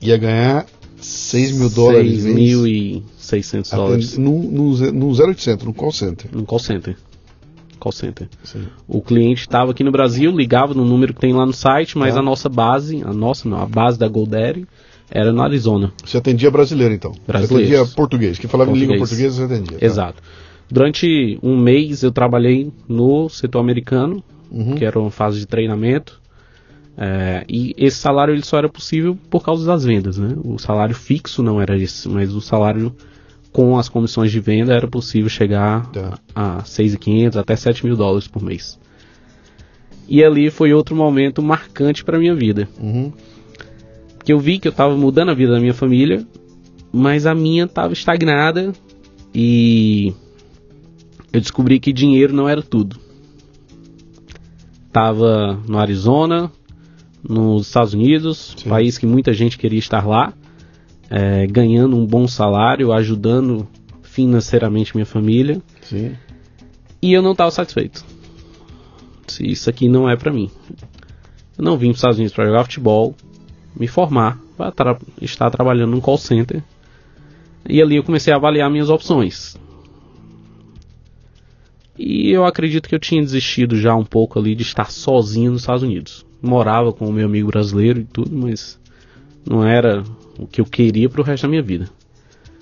ia ganhar 6 mil dólares mês, 6.600 dólares atende- no, no, ze- no 0800, no call center. no call center. Call center. Sim. O cliente estava aqui no Brasil, ligava no número que tem lá no site, mas Tá. a nossa base, a nossa não, a base da GoDaddy era no Arizona. Você atendia brasileiro então? Você Brasileiros. atendia português, que falava em língua Português. portuguesa você atendia. tá? Exato. Durante um mês eu trabalhei no setor americano, Uhum. que era uma fase de treinamento. É, e esse salário ele só era possível por causa das vendas, né? O salário fixo não era esse, mas o salário com as comissões de venda era possível chegar Tá. a 6.500 até 7 mil dólares por mês. E ali foi outro momento marcante para minha vida, Uhum. que eu vi que eu estava mudando a vida da minha família, mas a minha estava estagnada e eu descobri que dinheiro não era tudo. Tava no Arizona, nos Estados Unidos, Sim. país que muita gente queria estar lá, é, ganhando um bom salário, ajudando financeiramente minha família. Sim. E eu não estava satisfeito. Se isso aqui não é para mim. Eu não vim para os Estados Unidos para jogar futebol, me formar, para tra estar trabalhando num call center. E ali eu comecei a avaliar minhas opções. E eu acredito que eu tinha desistido já um pouco ali de estar sozinho nos Estados Unidos. Morava com o meu amigo brasileiro e tudo, mas não era o que eu queria para o resto da minha vida.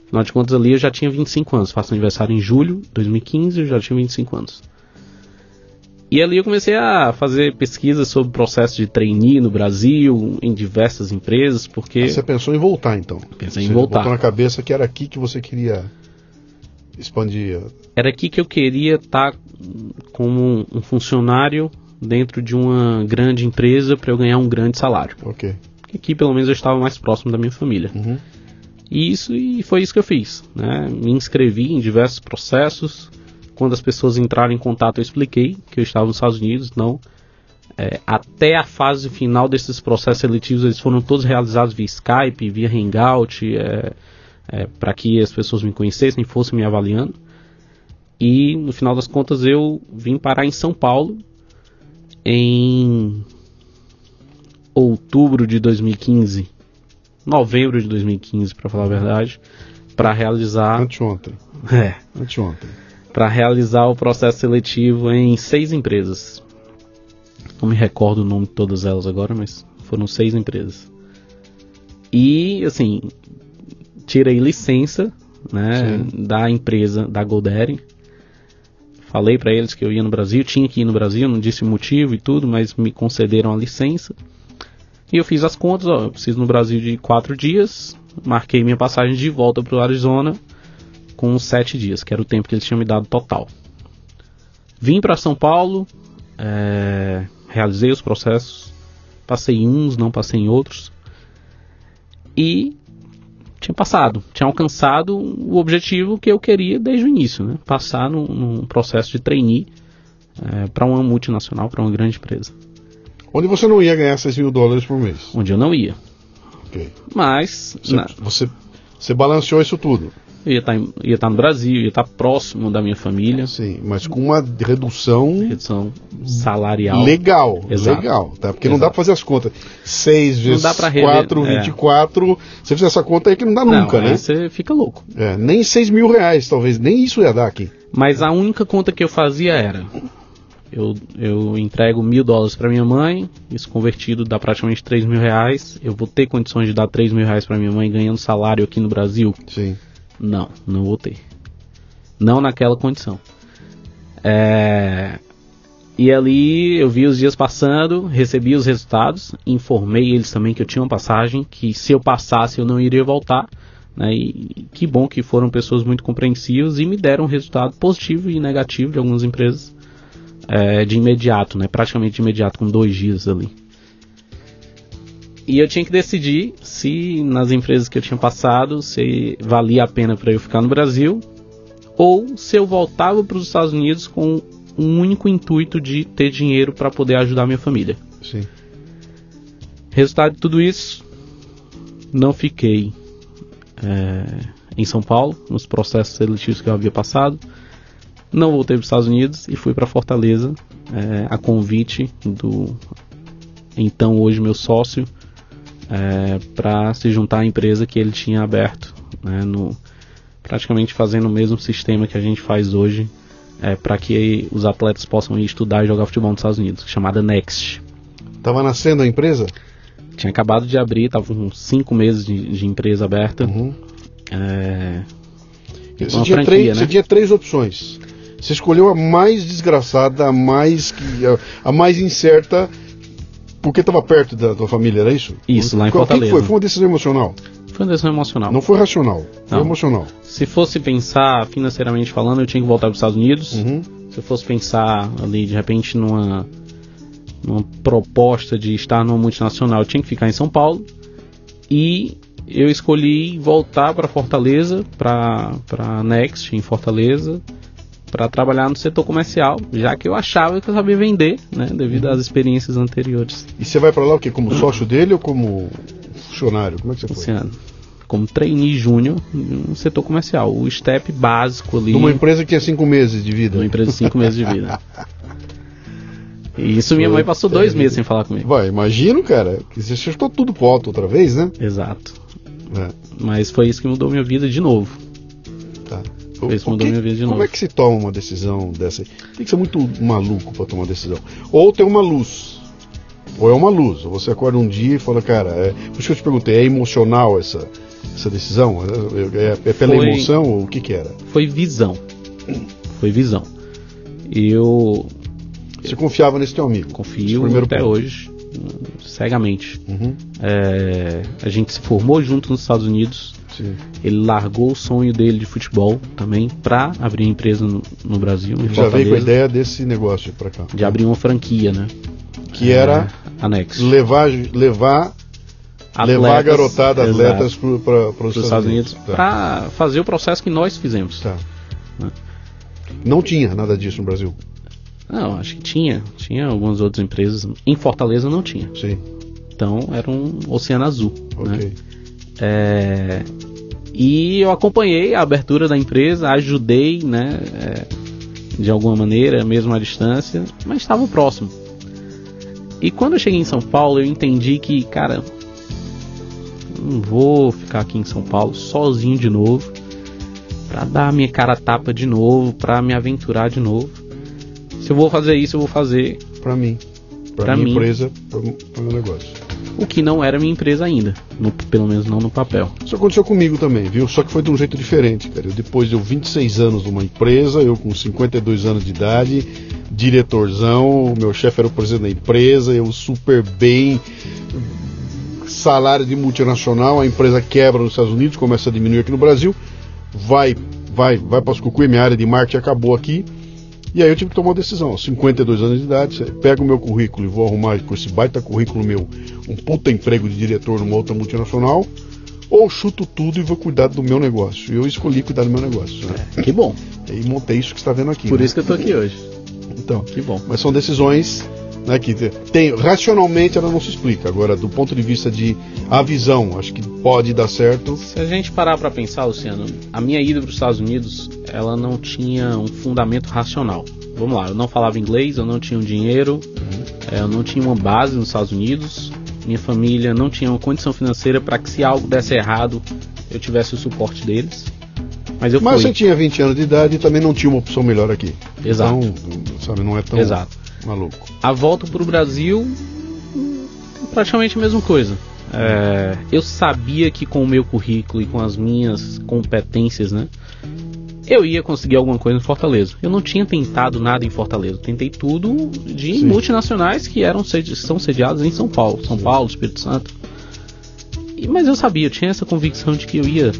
Afinal de contas, ali eu já tinha 25 anos. Faço aniversário em julho de 2015 eu já tinha 25 anos. E ali eu comecei a fazer pesquisas sobre o processo de trainee no Brasil, em diversas empresas, porque... Você pensou em voltar, então? Pensei você em voltar. botou na cabeça que era aqui que você queria expandir... Era aqui que eu queria estar como um funcionário dentro de uma grande empresa para eu ganhar um grande salário. Ok. Aqui, pelo menos, eu estava mais próximo da minha família. Uhum. E isso e foi isso que eu fiz. Né? Me inscrevi em diversos processos. Quando as pessoas entraram em contato, eu expliquei que eu estava nos Estados Unidos. Não. É, até a fase final desses processos seletivos, eles foram todos realizados via Skype, via Hangout, é, é, para que as pessoas me conhecessem, fossem me avaliando. E no final das contas, eu vim parar em São Paulo em outubro de 2015 novembro de 2015, para falar a verdade, para realizar. Anteontem. É. Anteontem. Para realizar o processo seletivo em seis empresas. Não me recordo o nome de todas elas agora, mas foram seis empresas. E, assim, tirei licença né, da empresa, da Goldere. Falei para eles que eu ia no Brasil, tinha que ir no Brasil, não disse o motivo e tudo, mas me concederam a licença. E eu fiz as contas, ó, eu preciso no Brasil de quatro dias, marquei minha passagem de volta para o Arizona com sete dias, que era o tempo que eles tinham me dado total. Vim para São Paulo, é, realizei os processos, passei em uns, não passei em outros, e tinha passado, tinha alcançado o objetivo que eu queria desde o início, né? passar num, num processo de trainee é, para uma multinacional, para uma grande empresa. Onde você não ia ganhar 6 mil dólares por mês. Onde eu não ia. Ok. Mas. Você, na- você, você balanceou isso tudo. eu ia estar, em- ia estar no Brasil, ia estar próximo da minha família. Sim, mas com uma redução Redução salarial. legal. Exato. Legal, tá? Porque não Exato. dá pra fazer as contas. 6 vezes dá pra rever, 4, é. 24. Se você fizer essa conta aí que não dá Não, nunca, né? você fica louco. É, nem 6 mil reais, talvez. Nem isso ia dar aqui. Mas a única conta que eu fazia era: eu, eu entrego mil dólares para minha mãe, isso convertido dá praticamente 3 mil reais. Eu vou ter condições de dar 3 mil reais para minha mãe ganhando salário aqui no Brasil? Sim. Não, não vou ter. Não naquela condição. É, E ali eu vi os dias passando, recebi os resultados, informei eles também que eu tinha uma passagem, que se eu passasse eu não iria voltar. Né? E que bom que foram pessoas muito compreensivas e me deram um resultado positivo e negativo de algumas empresas é, de imediato, né? praticamente de imediato, com dois dias ali. E eu tinha que decidir se nas empresas que eu tinha passado, se valia a pena para eu ficar no Brasil ou se eu voltava para os Estados Unidos com um único intuito de ter dinheiro para poder ajudar minha família. Sim. Resultado de tudo isso, não fiquei é, em São Paulo nos processos seletivos que eu havia passado. Não voltei para os Estados Unidos e fui para Fortaleza é, a convite do então hoje meu sócio é, para se juntar à empresa que ele tinha aberto, né, no, praticamente fazendo o mesmo sistema que a gente faz hoje é, para que os atletas possam ir estudar e jogar futebol nos Estados Unidos, chamada Next. Tava nascendo a empresa? Tinha acabado de abrir, estava com cinco meses de, de empresa aberta. Uhum. É, Você, tinha franquia, três, né? você tinha três opções. Você escolheu a mais desgraçada, a mais, que, a, a mais incerta, porque estava perto da tua família, era isso? Isso, lá em Qual- Fortaleza. foi? Foi uma decisão emocional. Foi uma decisão emocional. Não foi racional, foi Não. emocional. Se fosse pensar financeiramente falando, eu tinha que voltar para os Estados Unidos. Uhum. Se eu fosse pensar ali de repente numa, numa proposta de estar numa multinacional, eu tinha que ficar em São Paulo. E eu escolhi voltar para Fortaleza, para para Next em Fortaleza, para trabalhar no setor comercial, já que eu achava que eu sabia vender, né, devido às experiências anteriores. E você vai para lá o quê? Como sócio dele ou como funcionário? Como é que você foi? Luciano. como trainee júnior no setor comercial. O step básico ali. Numa empresa que tinha cinco meses de vida. Numa empresa de cinco meses de vida. E isso minha mãe passou dois meses sem falar comigo. Vai, imagino, cara, que você chutou tudo pro alto outra vez, né? Exato. É. Mas foi isso que mudou minha vida de novo. Tá. Isso que minha de Como novo. é que se toma uma decisão dessa? Tem que ser muito maluco pra tomar uma decisão. Ou tem uma luz. Ou é uma luz. Ou você acorda um dia e fala, cara, é... por isso que eu te perguntei, é emocional essa, essa decisão? É, é- é pela Foi- emoção ou o que que era? Foi visão. Foi visão. Eu Você confiava nesse teu amigo? Esse confio até ponto. hoje cegamente. Uhum, É, a gente se formou junto nos Estados Unidos. sim. Ele largou o sonho dele de futebol também pra abrir uma empresa no, no Brasil, Já veio com a ideia desse negócio pra cá. de abrir uma franquia, né? Que era É, Anex. levar, levar, levar a garotada, atletas para os pros Estados Unidos Tá. pra fazer o processo que nós fizemos. Tá. Né? Não tinha nada disso no Brasil. Não, acho que tinha. Tinha algumas outras empresas. Em Fortaleza não tinha. Sim. Então era um oceano azul. Ok. Né? É, e eu acompanhei a abertura da empresa, ajudei, né, é, de alguma maneira, mesmo à distância, mas estava próximo. E quando eu cheguei em São Paulo, eu entendi que, cara, não vou ficar aqui em São Paulo sozinho de novo, pra dar a minha cara a tapa de novo, pra me aventurar de novo. Se eu vou fazer isso, eu vou fazer Pra mim. Pra, Pra minha mim. empresa, pra, pro meu negócio. o que não era minha empresa ainda, no- pelo menos não no papel. Isso aconteceu comigo também, viu? Só que foi de um jeito diferente, cara. Eu, depois de eu 26 anos numa empresa, eu com 52 anos de idade, diretorzão, o meu chefe era o presidente da empresa, eu super bem, salário de multinacional, a empresa quebra nos Estados Unidos, começa a diminuir aqui no Brasil, vai, vai, vai para os cucuí, minha área de marketing acabou aqui. E aí eu tive que tomar uma decisão, aos 52 anos de idade, pego o meu currículo e vou arrumar com esse baita currículo meu um puta emprego de diretor numa outra multinacional, ou chuto tudo e vou cuidar do meu negócio. E eu escolhi cuidar do meu negócio. Né? Que bom. E montei isso que você está vendo aqui. Por né? isso que eu tô aqui hoje. Então, Que bom. mas são decisões né, que tem, racionalmente ela não se explica. Agora, do ponto de vista de a visão, acho que pode dar certo. Se a gente parar para pensar, Luciano, a minha ida para os Estados Unidos, ela não tinha um fundamento racional. Vamos lá, eu não falava inglês, eu não tinha um dinheiro, eh, eu não tinha uma base nos Estados Unidos, minha família não tinha uma condição financeira para que se algo desse errado, eu tivesse o suporte deles. Mas eu Mas fui. você tinha 20 anos de idade e também não tinha uma opção melhor aqui. Exato. Então, sabe, não é tão Exato. Maluco. A volta para o Brasil, praticamente a mesma coisa. É, eu sabia que com o meu currículo e com as minhas competências, né, eu ia conseguir alguma coisa em Fortaleza. Eu não tinha tentado nada em Fortaleza. Tentei tudo de Sim. multinacionais que eram são sediadas em São Paulo, São Paulo, Espírito Santo. E- mas eu sabia, eu tinha essa convicção de que eu ia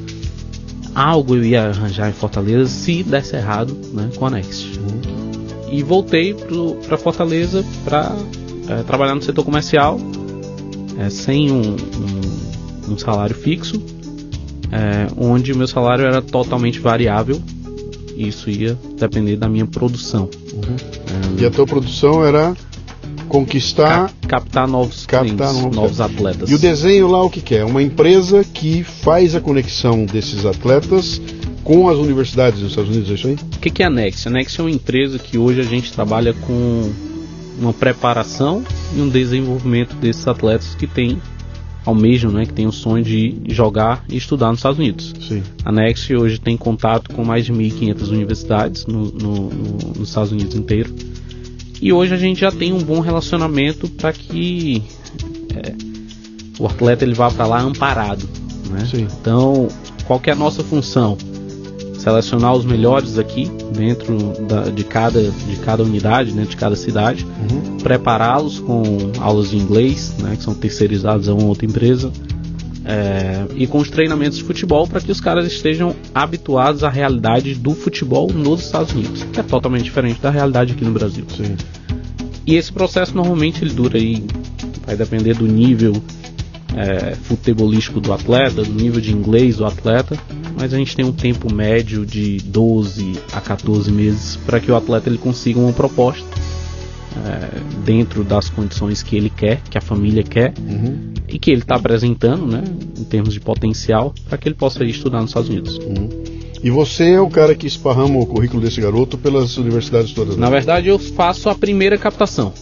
algo eu ia arranjar em Fortaleza se desse errado, né, com a Next e voltei para Fortaleza para trabalhar no setor comercial é, sem um, um- um salário fixo, é, onde o meu salário era totalmente variável. e Isso ia depender da minha produção. É, E a tua produção era conquistar. cap- captar novos captar clientes, novos- novos, atletas. E o desenho lá o que, que é? Uma empresa que faz a conexão desses atletas com as universidades dos Estados Unidos, é isso aí? O que que é a Next? A Next é uma empresa que hoje a gente trabalha com uma preparação e um desenvolvimento desses atletas que têm almejam, né, que têm o sonho de jogar e estudar nos Estados Unidos. Sim. A Next hoje tem contato com mais de 1.500 universidades no, no- no- nos Estados Unidos inteiro. E hoje a gente já tem um bom relacionamento para que é, o atleta ele vá para lá amparado. Né? Sim. Então, qual que é a nossa função? Selecionar os melhores aqui dentro da- de, cada, de cada unidade, dentro de cada cidade Uhum. prepará-los com aulas de inglês, né, que são terceirizadas a uma outra empresa, é, e com os treinamentos de futebol para que os caras estejam habituados à realidade do futebol nos Estados Unidos, que é totalmente diferente da realidade aqui no Brasil. Sim. E esse processo normalmente ele dura aí, vai depender do nível é, futebolístico do atleta, do nível de inglês do atleta, mas a gente tem um tempo médio de 12 a 14 meses para que o atleta ele consiga uma proposta é, dentro das condições que ele quer, que a família quer, Uhum. e que ele está apresentando, né, em termos de potencial, para que ele possa ir estudar nos Estados Unidos. Uhum. E você é o cara que esparrama o currículo desse garoto pelas universidades todas? Né? Na verdade, eu faço a primeira captação.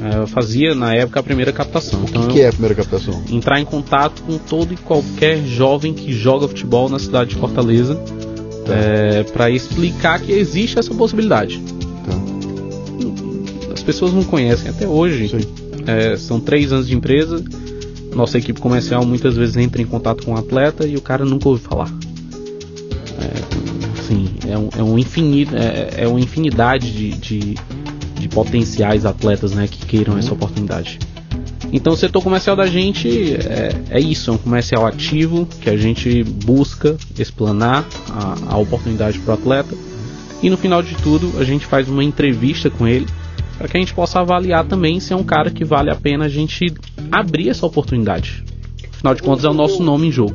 É, eu fazia na época a primeira captação. O que, então, que é a primeira captação? Entrar em contato com todo e qualquer jovem que joga futebol na cidade de Fortaleza tá. é, para explicar que existe essa possibilidade. Tá. As pessoas não conhecem até hoje. É, são três anos de empresa. Nossa equipe comercial muitas vezes entra em contato com o um atleta e o cara nunca ouve falar. É, assim, é, um, é, um infinito, é, é uma infinidade de, de de potenciais atletas né, que queiram essa oportunidade. Então o setor comercial da gente é, é, isso, é um comercial ativo que a gente busca explanar a, a oportunidade para o atleta e no final de tudo a gente faz uma entrevista com ele para que a gente possa avaliar também se é um cara que vale a pena a gente abrir essa oportunidade. Afinal de contas é o nosso nome em jogo.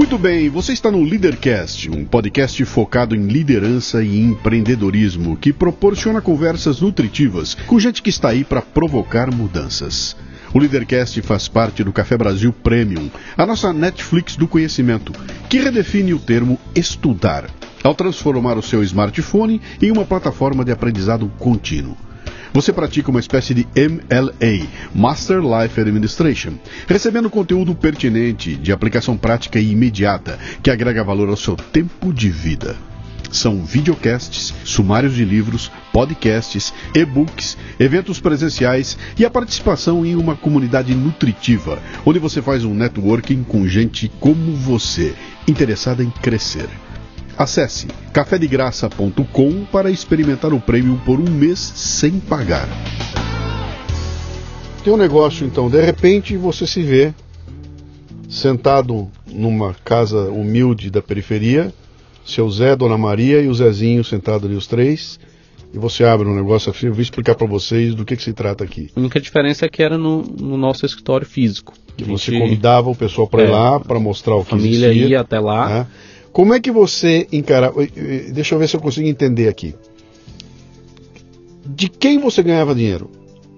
Muito bem, você está no Leadercast, um podcast focado em liderança e empreendedorismo que proporciona conversas nutritivas com gente que está aí para provocar mudanças. O Leadercast faz parte do Café Brasil Premium, a nossa Netflix do conhecimento, que redefine o termo estudar, ao transformar o seu smartphone em uma plataforma de aprendizado contínuo. Você pratica uma espécie de MLA, Master Life Administration, recebendo conteúdo pertinente, de aplicação prática e imediata, que agrega valor ao seu tempo de vida. São videocasts, sumários de livros, podcasts, e-books, eventos presenciais e a participação em uma comunidade nutritiva, onde você faz um networking com gente como você, interessada em crescer. Acesse cafedegraça.com para experimentar o prêmio por um mês sem pagar. Tem um negócio então, de repente você se vê sentado numa casa humilde da periferia, seu Zé, Dona Maria e o Zezinho sentados ali os três, e você abre um negócio assim, eu vou explicar para vocês do que, que, se trata aqui. A única diferença é que era no, no nosso escritório físico. Que você convidava o pessoal para é, ir lá, para mostrar o que A família existia, ia até lá. Né? Como é que você encara. Deixa eu ver se eu consigo entender aqui. De quem você ganhava dinheiro?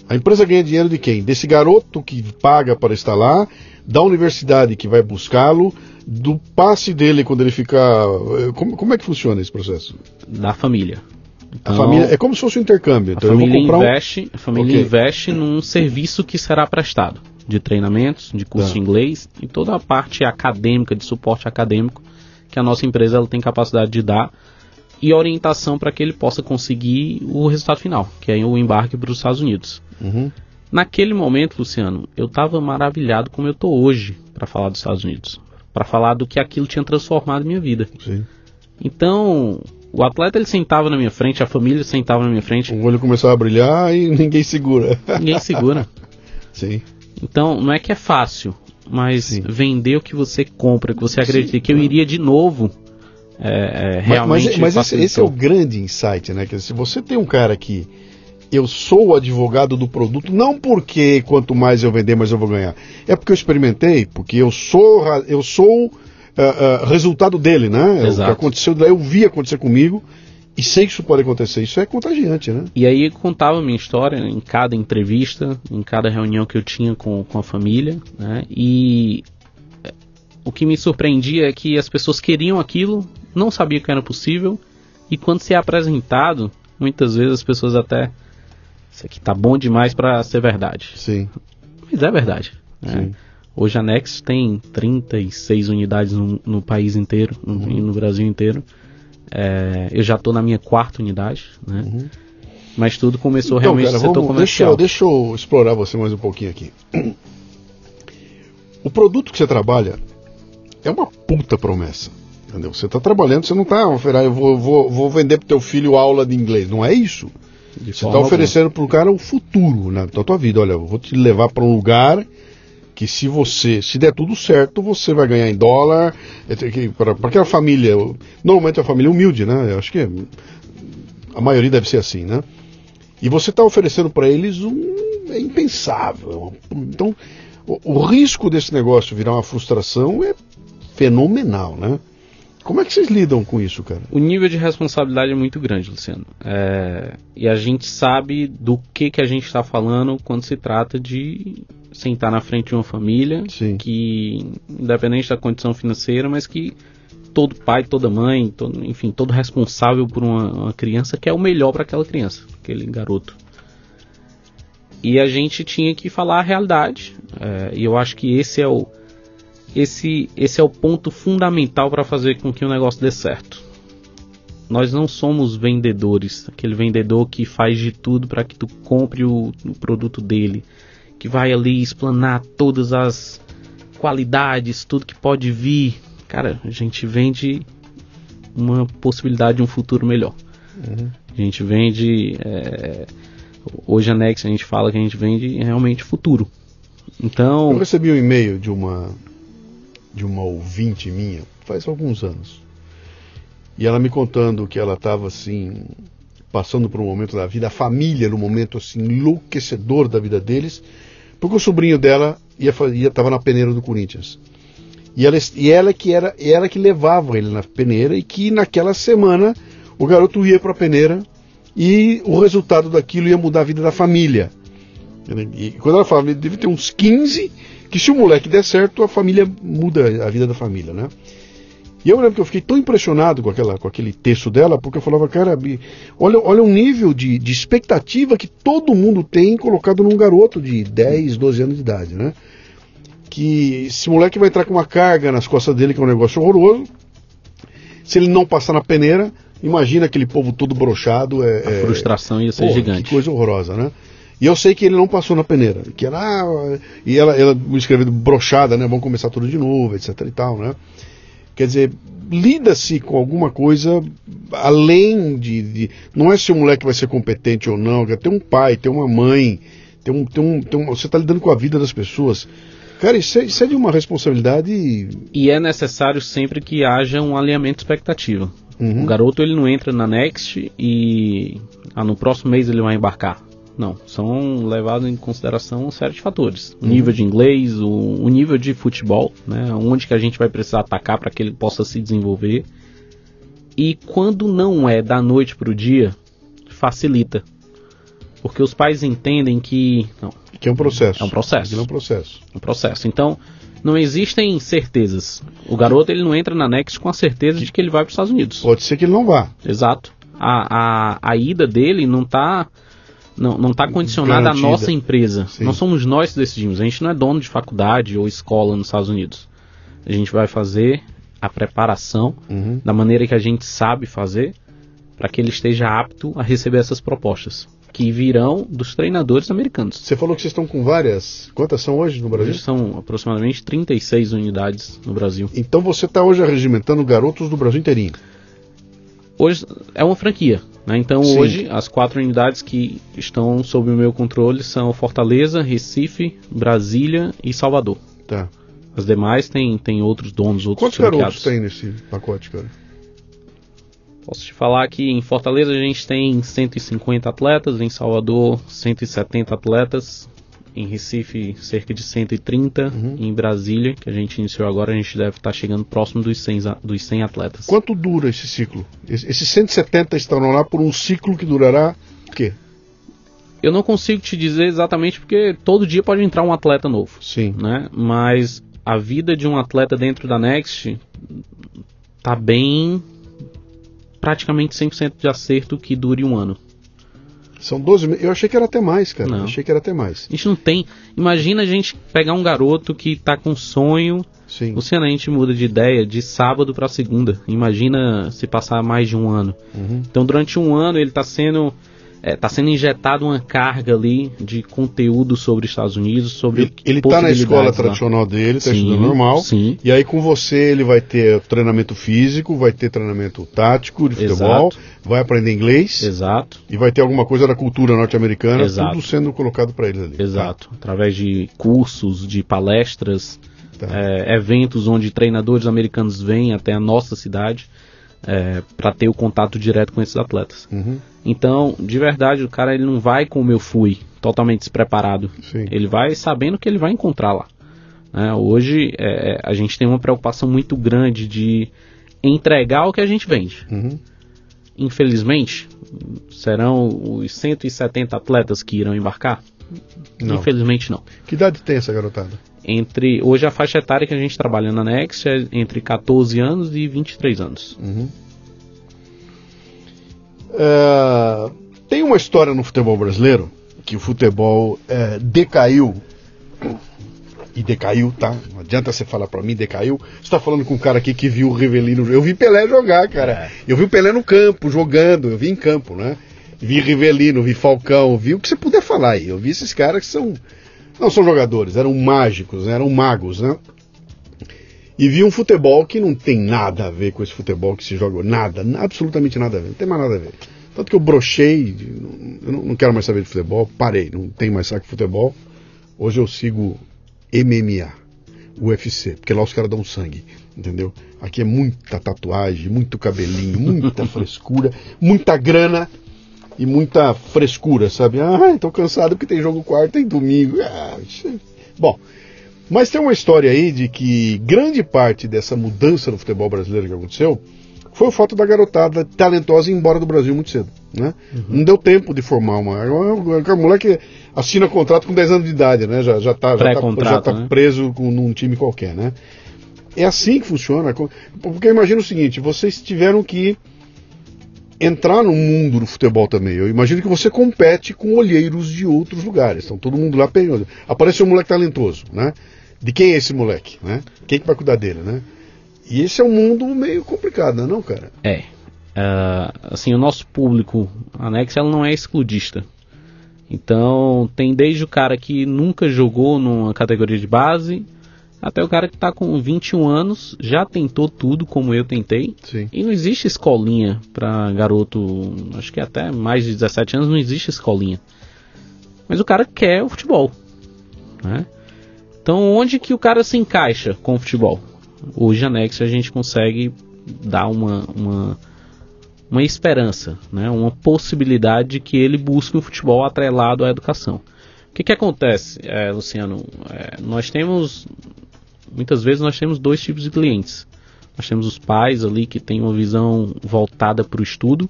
A empresa ganha dinheiro de quem? Desse garoto que paga para estar lá, da universidade que vai buscá-lo, do passe dele quando ele fica. Como, como, é que funciona esse processo? Da família. Então, a família é como se fosse um intercâmbio. Então a família, investe, um... a família okay. investe num serviço que será prestado de treinamentos, de curso tá. de inglês e toda a parte acadêmica, de suporte acadêmico que a nossa empresa ela tem capacidade de dar e orientação para que ele possa conseguir o resultado final, que é o embarque para os Estados Unidos. Uhum. Naquele momento, Luciano, eu estava maravilhado como eu estou hoje para falar dos Estados Unidos, para falar do que aquilo tinha transformado minha vida. Sim. Então, o atleta ele sentava na minha frente, a família sentava na minha frente. O olho começou a brilhar e ninguém segura. Ninguém segura. Sim. Então, não é que é fácil, mas Sim. vender o que você compra, que você acredita Sim. que eu iria de novo. É, é, realmente mas, mas, mas esse, esse, é o grande insight, né? Que se você tem um cara que eu sou o advogado do produto, não porque quanto mais eu vender, mais eu vou ganhar. É porque eu experimentei, porque eu sou eu sou uh, uh, resultado dele, né? Exato. O que aconteceu, eu vi acontecer comigo e sei que isso pode acontecer, isso é contagiante, né? E aí contava a minha história em cada entrevista, em cada reunião que eu tinha com, com a família, né? E é, o que me surpreendia é que as pessoas queriam aquilo, não sabiam que era possível, e quando se é apresentado, muitas vezes as pessoas até. Isso aqui tá bom demais para ser verdade. Sim. Mas é verdade. Né? Hoje a Nex tem 36 unidades no, no país inteiro, no, uhum. no Brasil inteiro. É, eu já estou na minha quarta unidade, né? Uhum. Mas tudo começou então, realmente cara, no setor vamos, comercial. Deixa, deixa eu explorar você mais um pouquinho aqui. O produto que você trabalha é uma puta promessa. Entendeu? Você está trabalhando, você não está oferecendo, eu vou, vou, vou vender para teu filho aula de inglês. Não é isso. De você está oferecendo para o cara o futuro né, da tua vida. Olha, eu vou te levar para um lugar que se você, se der tudo certo, você vai ganhar em dólar. É para aquela família, normalmente é uma família humilde, né? Eu acho que a maioria deve ser assim, né? E você está oferecendo para eles um é impensável. Então, o, o, risco desse negócio virar uma frustração é fenomenal, né? Como é que vocês lidam com isso, cara? O nível de responsabilidade é muito grande, Luciano. É, e a gente sabe do que, que a gente está falando quando se trata de sentar na frente de uma família Sim. que, independente da condição financeira, mas que todo pai, toda mãe, todo, enfim, todo responsável por uma, uma criança quer o melhor para aquela criança, aquele garoto. E a gente tinha que falar a realidade. É, e eu acho que esse é o esse, esse é o ponto fundamental para fazer com que o negócio dê certo. Nós não somos vendedores, aquele vendedor que faz de tudo para que tu compre o, o, produto dele, que vai ali explanar todas as qualidades, tudo que pode vir. Cara, a gente vende uma possibilidade de um futuro melhor. Uhum. A gente vende. É, hoje a Next a gente fala que a gente vende realmente futuro. Então. Eu recebi um e-mail de uma de uma ouvinte minha, faz alguns anos. E ela me contando que ela estava assim, passando por um momento da vida, a família no momento assim, enlouquecedor da vida deles, porque o sobrinho dela ia, ia tava na peneira do Corinthians. E ela, e ela que era ela que levava ele na peneira e que naquela semana o garoto ia para a peneira e o resultado daquilo ia mudar a vida da família. E quando ela fala, deve ter uns 15 que se o moleque der certo, a família muda a vida da família, né? E eu lembro que eu fiquei tão impressionado com, aquela, com aquele texto dela, porque eu falava, cara, olha, olha um nível de, de expectativa que todo mundo tem colocado num garoto de 10, 12 anos de idade, né? Que esse moleque vai entrar com uma carga nas costas dele, que é um negócio horroroso. Se ele não passar na peneira, imagina aquele povo todo brochado. É, a é, frustração ia ser gigante. Que coisa horrorosa, né? E eu sei que ele não passou na peneira, que era ah, e ela, ela escrevendo brochada, né? Vamos começar tudo de novo, etc e tal, né? Quer dizer, lida-se com alguma coisa além de, de, Não é se o moleque vai ser competente ou não, tem um pai, tem uma mãe, tem um, tem um, tem um você está lidando com a vida das pessoas. Cara, isso é, isso é, de uma responsabilidade. E é necessário sempre que haja um alinhamento de expectativa. Uhum. O garoto ele não entra na Next e ah, no próximo mês ele vai embarcar. Não, são levados em consideração uma série de fatores. O uhum. nível de inglês, o, o, nível de futebol, né? Onde que a gente vai precisar atacar para que ele possa se desenvolver. E quando não é da noite para o dia, facilita. Porque os pais entendem que... Não, que é um processo. É um processo. é um processo. É um processo. Então, não existem certezas. O garoto ele não entra na Next com a certeza de que ele vai para os Estados Unidos. Pode ser que ele não vá. Exato. A, a, a ida dele não está não não está condicionada à nossa empresa. Sim. Não somos nós que decidimos. A gente não é dono de faculdade ou escola nos Estados Unidos. A gente vai fazer a preparação uhum. da maneira que a gente sabe fazer para que ele esteja apto a receber essas propostas que virão dos treinadores americanos. Você falou que vocês estão com várias. Quantas são hoje no Brasil? Hoje são aproximadamente 36 unidades no Brasil. Então você está hoje regimentando garotos do Brasil inteirinho? Hoje é uma franquia. Né? Então Sim. hoje as quatro unidades que estão sob o meu controle são Fortaleza, Recife, Brasília e Salvador. Tá. As demais tem, tem outros donos, outros Quantos garotos tem nesse pacote, cara? Posso te falar que em Fortaleza a gente tem 150 atletas, em Salvador 170 atletas, em Recife cerca de 130, uhum. em Brasília, que a gente iniciou agora, a gente deve estar chegando próximo dos 100, dos 100 atletas. Quanto dura esse ciclo? Esses 170 estarão lá por um ciclo que durará o quê? Eu não consigo te dizer exatamente porque todo dia pode entrar um atleta novo. Sim. Né? Mas a vida de um atleta dentro da Next tá bem praticamente 100% de acerto que dure um ano. São 12 meses. Eu achei que era até mais, cara. Não. Achei que era até mais. A gente não tem. Imagina a gente pegar um garoto que tá com sonho. Sim. Luciano, a gente muda de ideia de sábado para segunda. Imagina se passar mais de um ano. Uhum. Então, durante um ano, ele tá sendo está é, tá sendo injetado uma carga ali de conteúdo sobre os Estados Unidos, sobre Ele está na escola lá. tradicional dele, está estudando normal. Sim. E aí com você ele vai ter treinamento físico, vai ter treinamento tático de futebol, Exato. vai aprender inglês. Exato. E vai ter alguma coisa da cultura norte-americana, tudo sendo colocado para ele ali. Exato. Tá? Através de cursos, de palestras, tá. é, eventos onde treinadores americanos vêm até a nossa cidade é, para ter o contato direto com esses atletas. Uhum. Então, de verdade, o cara ele não vai como eu fui, totalmente despreparado. Sim. Ele vai sabendo que ele vai encontrar lá. É, hoje é, a gente tem uma preocupação muito grande de entregar o que a gente vende. Uhum. Infelizmente, serão os 170 atletas que irão embarcar? Não. Infelizmente não. Que idade tem essa garotada? Entre hoje a faixa etária que a gente trabalha na Next é entre 14 anos e 23 anos. Uhum. É, tem uma história no futebol brasileiro que o futebol é, decaiu. E decaiu, tá? Não adianta você falar pra mim, decaiu. Você tá falando com um cara aqui que viu o Rivelino. Eu vi Pelé jogar, cara. É. Eu vi o Pelé no campo, jogando. Eu vi em campo, né? Vi Rivelino, vi Falcão, vi o que você puder falar aí. Eu vi esses caras que são. Não são jogadores, eram mágicos, né? eram magos, né? E vi um futebol que não tem nada a ver com esse futebol que se joga. Nada, absolutamente nada a ver. Não tem mais nada a ver. Tanto que eu brochei, eu não, não quero mais saber de futebol, parei, não tenho mais saco de futebol. Hoje eu sigo MMA, UFC, porque lá os caras dão sangue, entendeu? Aqui é muita tatuagem, muito cabelinho, muita frescura, muita grana e muita frescura, sabe? Ah, tô cansado porque tem jogo quarta e domingo. Ah, isso- Bom, mas tem uma história aí de que grande parte dessa mudança no futebol brasileiro que aconteceu foi o fato da garotada talentosa ir embora do Brasil muito cedo. Né? Não deu tempo de formar uma. A moleque assina contrato com 10 anos de idade, né? Já, já tá, já tá, já tá né? preso com, num time qualquer, né? É assim que funciona. Porque imagina o seguinte, vocês tiveram que entrar no mundo do futebol também. Eu imagino que você compete com olheiros de outros lugares. Estão todo mundo lá pegando. Apareceu um moleque talentoso, né? De quem é esse moleque, né? Quem que vai cuidar dele, né? E esse é um mundo meio complicado, não é cara? É. Ah, assim, o nosso público anexo ela não é excludista. Então, tem desde o cara que nunca jogou numa categoria de base, até o cara que está com 21 anos, já tentou tudo como eu tentei. Sim. E não existe escolinha para garoto, acho que até mais de 17 anos não existe escolinha. Mas o cara quer o futebol. Né? Então, onde que o cara se encaixa com o futebol? Hoje, Anex, a gente consegue dar uma, uma, uma esperança, né? uma possibilidade de que ele busque um futebol atrelado à educação. O que, que acontece, eh, Luciano? Eh, nós temos, muitas vezes, nós temos dois tipos de clientes. Nós temos os pais ali que têm uma visão voltada para o estudo.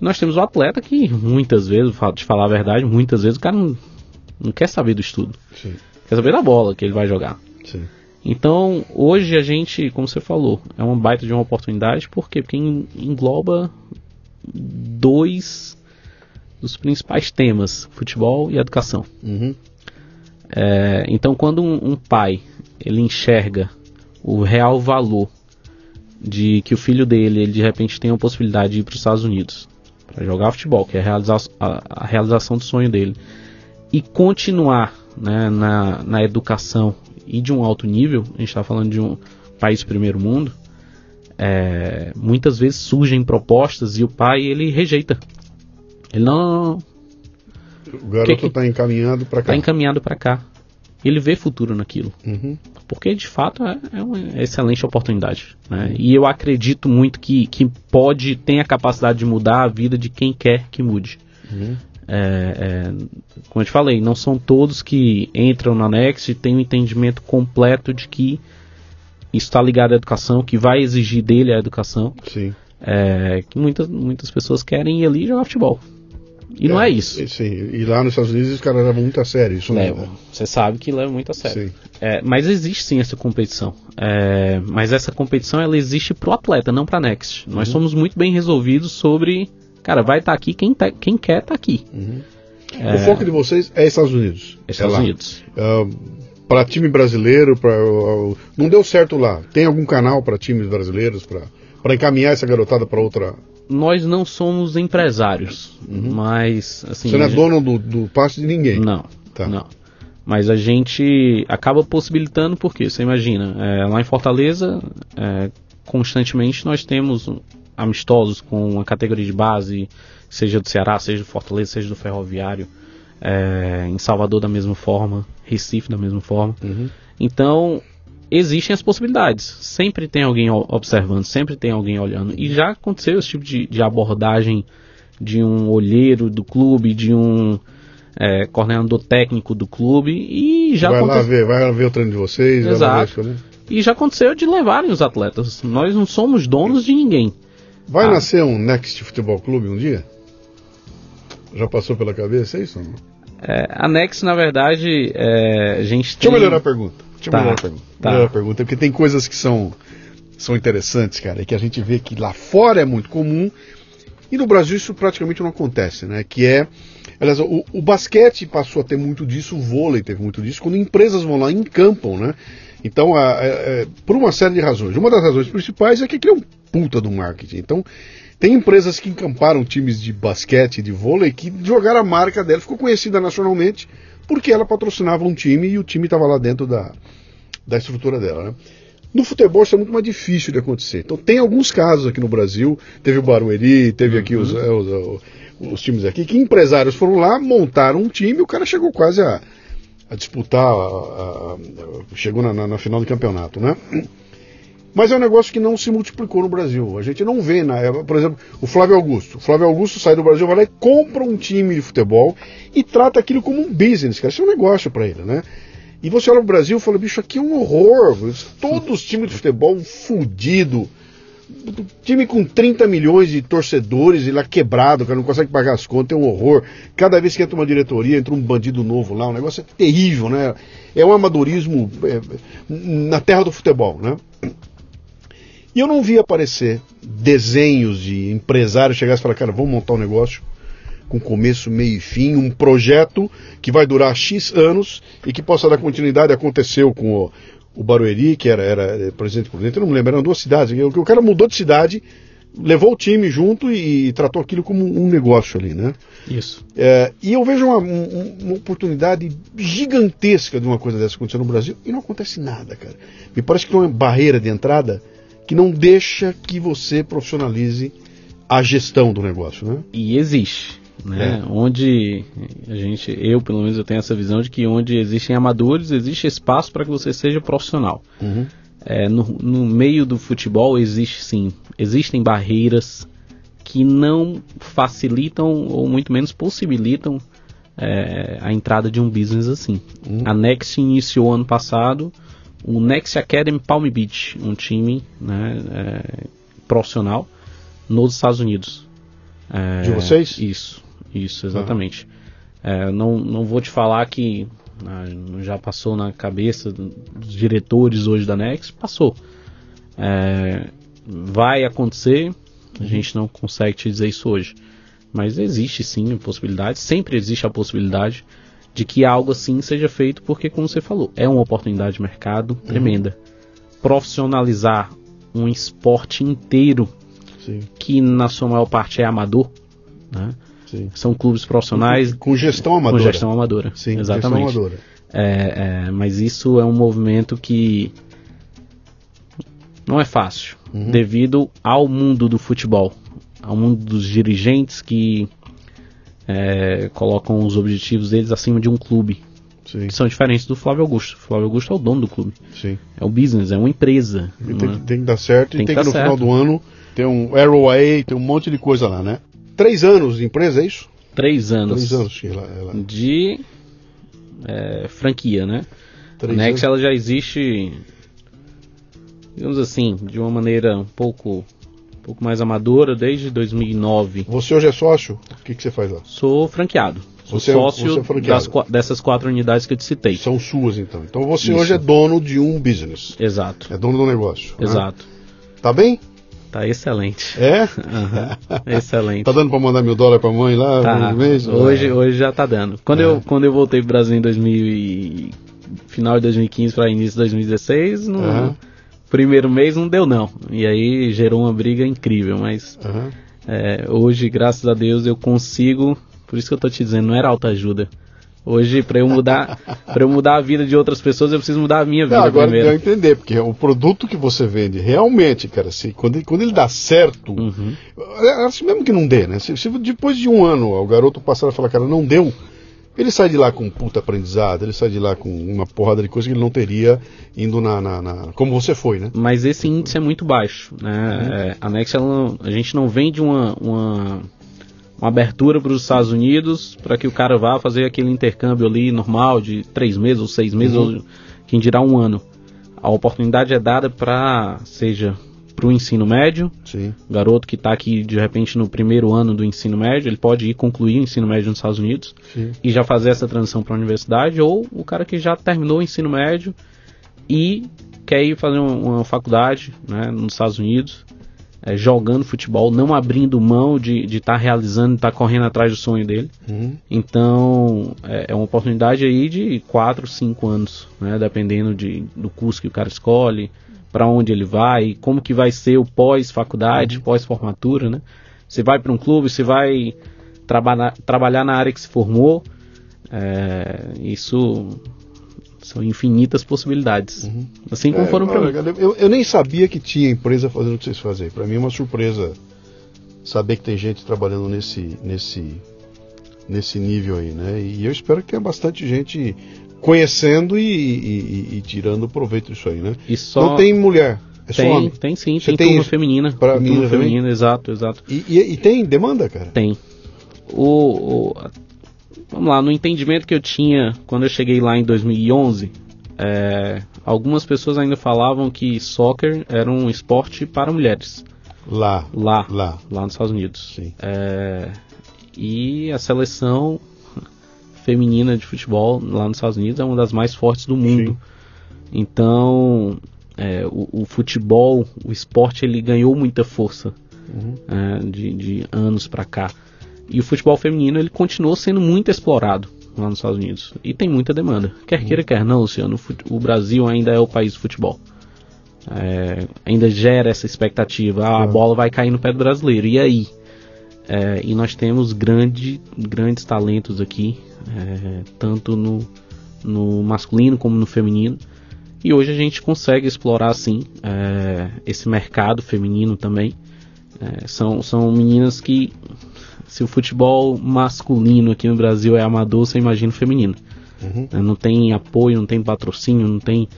E nós temos o atleta que, muitas vezes, de falar a verdade, muitas vezes o cara não, não quer saber do estudo. Sim, Quer saber da bola que ele vai jogar. sim. Então, hoje a gente, como você falou, é uma baita de uma oportunidade, por quê? Porque en- engloba dois dos principais temas, futebol e educação. Uhum. É, então, quando um, um pai ele enxerga o real valor de que o filho dele, ele de repente tem a possibilidade de ir para os Estados Unidos para jogar futebol, que é a, realiza- a- a realização do sonho dele, e continuar né, na, na educação e de um alto nível, a gente está falando de um país primeiro mundo, é, muitas vezes surgem propostas e o pai ele rejeita. Ele não, O garoto está encaminhado para cá. está encaminhado para cá. Ele vê futuro naquilo. Uhum. Porque de fato é, é uma excelente oportunidade. Né? E eu acredito muito que, que pode, tem a capacidade de mudar a vida de quem quer que mude. Uhum. É, é, como eu te falei, não são todos que entram na Next e têm um entendimento completo de que isso está ligado à educação, que vai exigir dele a educação. Sim. É, que muitas, muitas pessoas querem ir ali jogar futebol. E não é isso. Sim. E lá nos Estados Unidos os caras levam muito a sério isso. né? Levam. Você sabe que leva muito a sério. É, mas existe sim essa competição. É, mas essa competição ela existe pro atleta, não pra Next. Uhum. Nós somos muito bem resolvidos sobre. Cara, vai estar aqui quem, tá- quem quer estar aqui. O foco de vocês é Estados Unidos. Estados é lá. Unidos. para time brasileiro, pra, não deu certo lá. Tem algum canal para times brasileiros para encaminhar essa garotada para outra? Nós não somos empresários, mas assim. Uhum. Você não é dono do, do passe de ninguém. Não, Tá. não. Mas a gente acaba possibilitando porque você imagina, é, lá em Fortaleza, é, constantemente nós temos amistosos com a categoria de base, seja do Ceará, seja do Fortaleza, seja do Ferroviário, é, em Salvador da mesma forma, Recife da mesma forma. Uhum. Então existem as possibilidades. Sempre tem alguém observando, sempre tem alguém olhando. E já aconteceu esse tipo de, de abordagem de um olheiro do clube, de um é, coordenador técnico do clube e já vai lá aconteceu. ver, vai lá ver o treino de vocês. lá Exato. ver né? E já aconteceu de levarem os atletas. Nós não somos donos de ninguém. Vai Ah. nascer um Next Futebol Clube um dia? Já passou pela cabeça é isso? não? É, a Nex, na verdade, é, a gente Deixa eu tem... melhorar a pergunta. Deixa eu Tá, pergunta. tá. A pergunta, porque tem coisas que são, são interessantes, cara, e que a gente vê que lá fora é muito comum e no Brasil isso praticamente não acontece, né? Que é. Aliás, o, o basquete passou a ter muito disso, o vôlei teve muito disso, quando empresas vão lá e encampam, né? Então, a- a- a- por uma série de razões. Uma das razões principais é que aquilo é um puta do marketing. Então, tem empresas que encamparam times de basquete, de vôlei, que jogaram a marca dela, ficou conhecida nacionalmente, porque ela patrocinava um time e o time estava lá dentro da, da estrutura dela, né? No futebol isso é muito mais difícil de acontecer. Então tem alguns casos aqui no Brasil, teve o Barueri, teve aqui os, é, os, os- os times aqui, que empresários foram lá, montaram um time e o cara chegou quase a, a disputar, a- a- chegou na, na- na final do campeonato, né? Mas é um negócio que não se multiplicou no Brasil. A gente não vê, na, é, por exemplo, o Flávio Augusto. O Flávio Augusto sai do Brasil, vai lá e compra um time de futebol e trata aquilo como um business, cara. Isso é um negócio para ele, né? E você olha pro Brasil e fala, bicho, aqui é um horror. Todos os times de futebol fudido. Time com 30 milhões de torcedores e lá quebrado, cara, não consegue pagar as contas, é um horror. Cada vez que entra uma diretoria, entra um bandido novo lá, o negócio é terrível, né? É um amadorismo é, na terra do futebol, né? E eu não vi aparecer desenhos de empresários chegarem e falar, cara, vamos montar um negócio com começo, meio e fim, um projeto que vai durar X anos e que possa dar continuidade. Aconteceu com o, o Barueri, que era, era eh, presidente por dentro, eu não me lembro, eram duas cidades. O, o cara mudou de cidade, levou o time junto e, tratou aquilo como um negócio ali, né? Isso. É, e eu vejo uma, um- uma oportunidade gigantesca de uma coisa dessa acontecer no Brasil e não acontece nada, cara. Me parece que tem uma barreira de entrada que não deixa que você profissionalize a gestão do negócio, né? E existe. Né? É. Onde a gente, eu pelo menos eu tenho essa visão de que onde existem amadores, existe espaço para que você seja profissional. É, no, no meio do futebol existe sim, existem barreiras que não facilitam ou muito menos possibilitam é, a entrada de um business assim. A Next iniciou ano passado o Next Academy Palm Beach, um time né, é, profissional nos Estados Unidos. É, De vocês? Isso, isso, exatamente. É, não, não vou te falar que ah, já passou na cabeça do- dos diretores hoje da Next, passou. É, vai acontecer, a gente não consegue te dizer isso hoje. Mas existe sim a possibilidade, sempre existe a possibilidade de que algo assim seja feito, porque, como você falou, é uma oportunidade de mercado tremenda. Profissionalizar um esporte inteiro Sim, que na sua maior parte é amador, né? são clubes profissionais Com gestão amadora. com gestão amadora. Sim, exatamente. gestão amadora. É, é, mas isso é um movimento que não é fácil, Uhum. devido ao mundo do futebol, ao mundo dos dirigentes que é, colocam os objetivos deles acima de um clube, Sim, que são diferentes do Flávio Augusto. O Flávio Augusto é o dono do clube, sim. é o business, é uma empresa. Tem, é? que- tem que dar certo Tem e que tem que, dar no final certo. do ano ter um ROI, tem um monte de coisa lá, né? Três anos de empresa, é isso? Três anos, Três anos que ela. ela de é, franquia, né? três a Next anos. ela já existe, digamos assim, de uma maneira um pouco, pouco mais amadora desde 2009. Você hoje é sócio? O que, que você faz lá? Sou franqueado, sou Você é- sócio é franqueado. das dessas quatro unidades que eu te citei. São suas, então. Então você Isso. hoje é dono de um business. Exato, É dono do negócio. né? exato. Tá bem? Tá excelente. É? Aham, Excelente. Tá dando pra mandar mil dólares pra mãe lá Tá, mês? hoje, Ah. hoje já tá dando. Quando, É. eu, quando eu voltei pro Brasil em 2000 e- final de 2015 para início de 2016, no Aham. Primeiro mês não deu não. E aí gerou uma briga incrível, mas Aham. é, hoje, graças a Deus, eu consigo, por isso que eu tô te dizendo, não era autoajuda. Hoje, para eu mudar, para eu mudar a vida de outras pessoas, eu preciso mudar a minha vida Não, agora primeiro. eu entender, porque o produto que você vende, realmente, cara, se, quando, ele- quando ele dá certo, Uhum. é assim mesmo que não dê, né? Se, se depois de um ano o garoto passar a falar, cara, não deu, ele sai de lá com um puta aprendizado, ele sai de lá com uma porrada de coisa que ele não teria indo na. na- na- como você foi, né? Mas esse índice é muito baixo. Uhum. Né? É, a Next, ela a gente não vende uma, uma, uma abertura para os Estados Unidos para que o cara vá fazer aquele intercâmbio ali normal de três meses ou seis meses, Uhum. ou quem dirá um ano. a oportunidade é dada para, seja para o ensino médio, Sim. garoto que está aqui de repente no primeiro ano do ensino médio, ele pode ir concluir o ensino médio nos Estados Unidos Sim. e já fazer essa transição para a universidade, ou o cara que já terminou o ensino médio e quer ir fazer uma, faculdade né, nos Estados Unidos, é, jogando futebol, não abrindo mão de estar tá realizando, estar tá correndo atrás do sonho dele. Uhum. Então é, é, uma oportunidade aí de 4, 5 anos, né, dependendo de, do curso que o cara escolhe, para onde ele vai, como que vai ser o pós-faculdade, Uhum. pós-formatura, né? Você vai para um clube, você vai trabalhar, trabalhar na área que se formou, é, isso são infinitas possibilidades. Assim como É, foram para mim. eu, eu nem sabia que tinha empresa fazendo o que vocês fazem. Para mim é uma surpresa saber que tem gente trabalhando nesse, nesse, nesse nível aí, né? E eu espero que tenha bastante gente conhecendo e, e- e- tirando proveito disso aí, né? Não tem mulher, é tem, homem. tem sim, Você tem, tem turma feminina. tem menina turma feminina, exato, exato. E, e- e tem demanda, cara? Tem. O, o- vamos lá, no entendimento que eu tinha quando eu cheguei lá em 2011, é, algumas pessoas ainda falavam que soccer era um esporte para mulheres. Lá, Lá, lá, lá nos Estados Unidos. sim. É, e a seleção feminina de futebol lá nos Estados Unidos é uma das mais fortes do mundo. Sim. Então, é, o, o futebol, o esporte, ele ganhou muita força Uhum. é, de, de anos pra cá. E o futebol feminino ele continuou sendo muito explorado lá nos Estados Unidos. E tem muita demanda. Quer queira, quer não, Luciano, o Brasil ainda é o país do futebol. É, ainda gera essa expectativa. Ah, a Uhum. bola vai cair no pé do brasileiro. E aí? É, e nós temos grande, grandes talentos aqui, é, tanto no, no masculino como no feminino. E hoje a gente consegue explorar sim é, esse mercado feminino também. É, são, são meninas que, se o futebol masculino aqui no Brasil é amador, você imagina o feminino. Uhum. Né? Não tem apoio, não tem patrocínio, não tem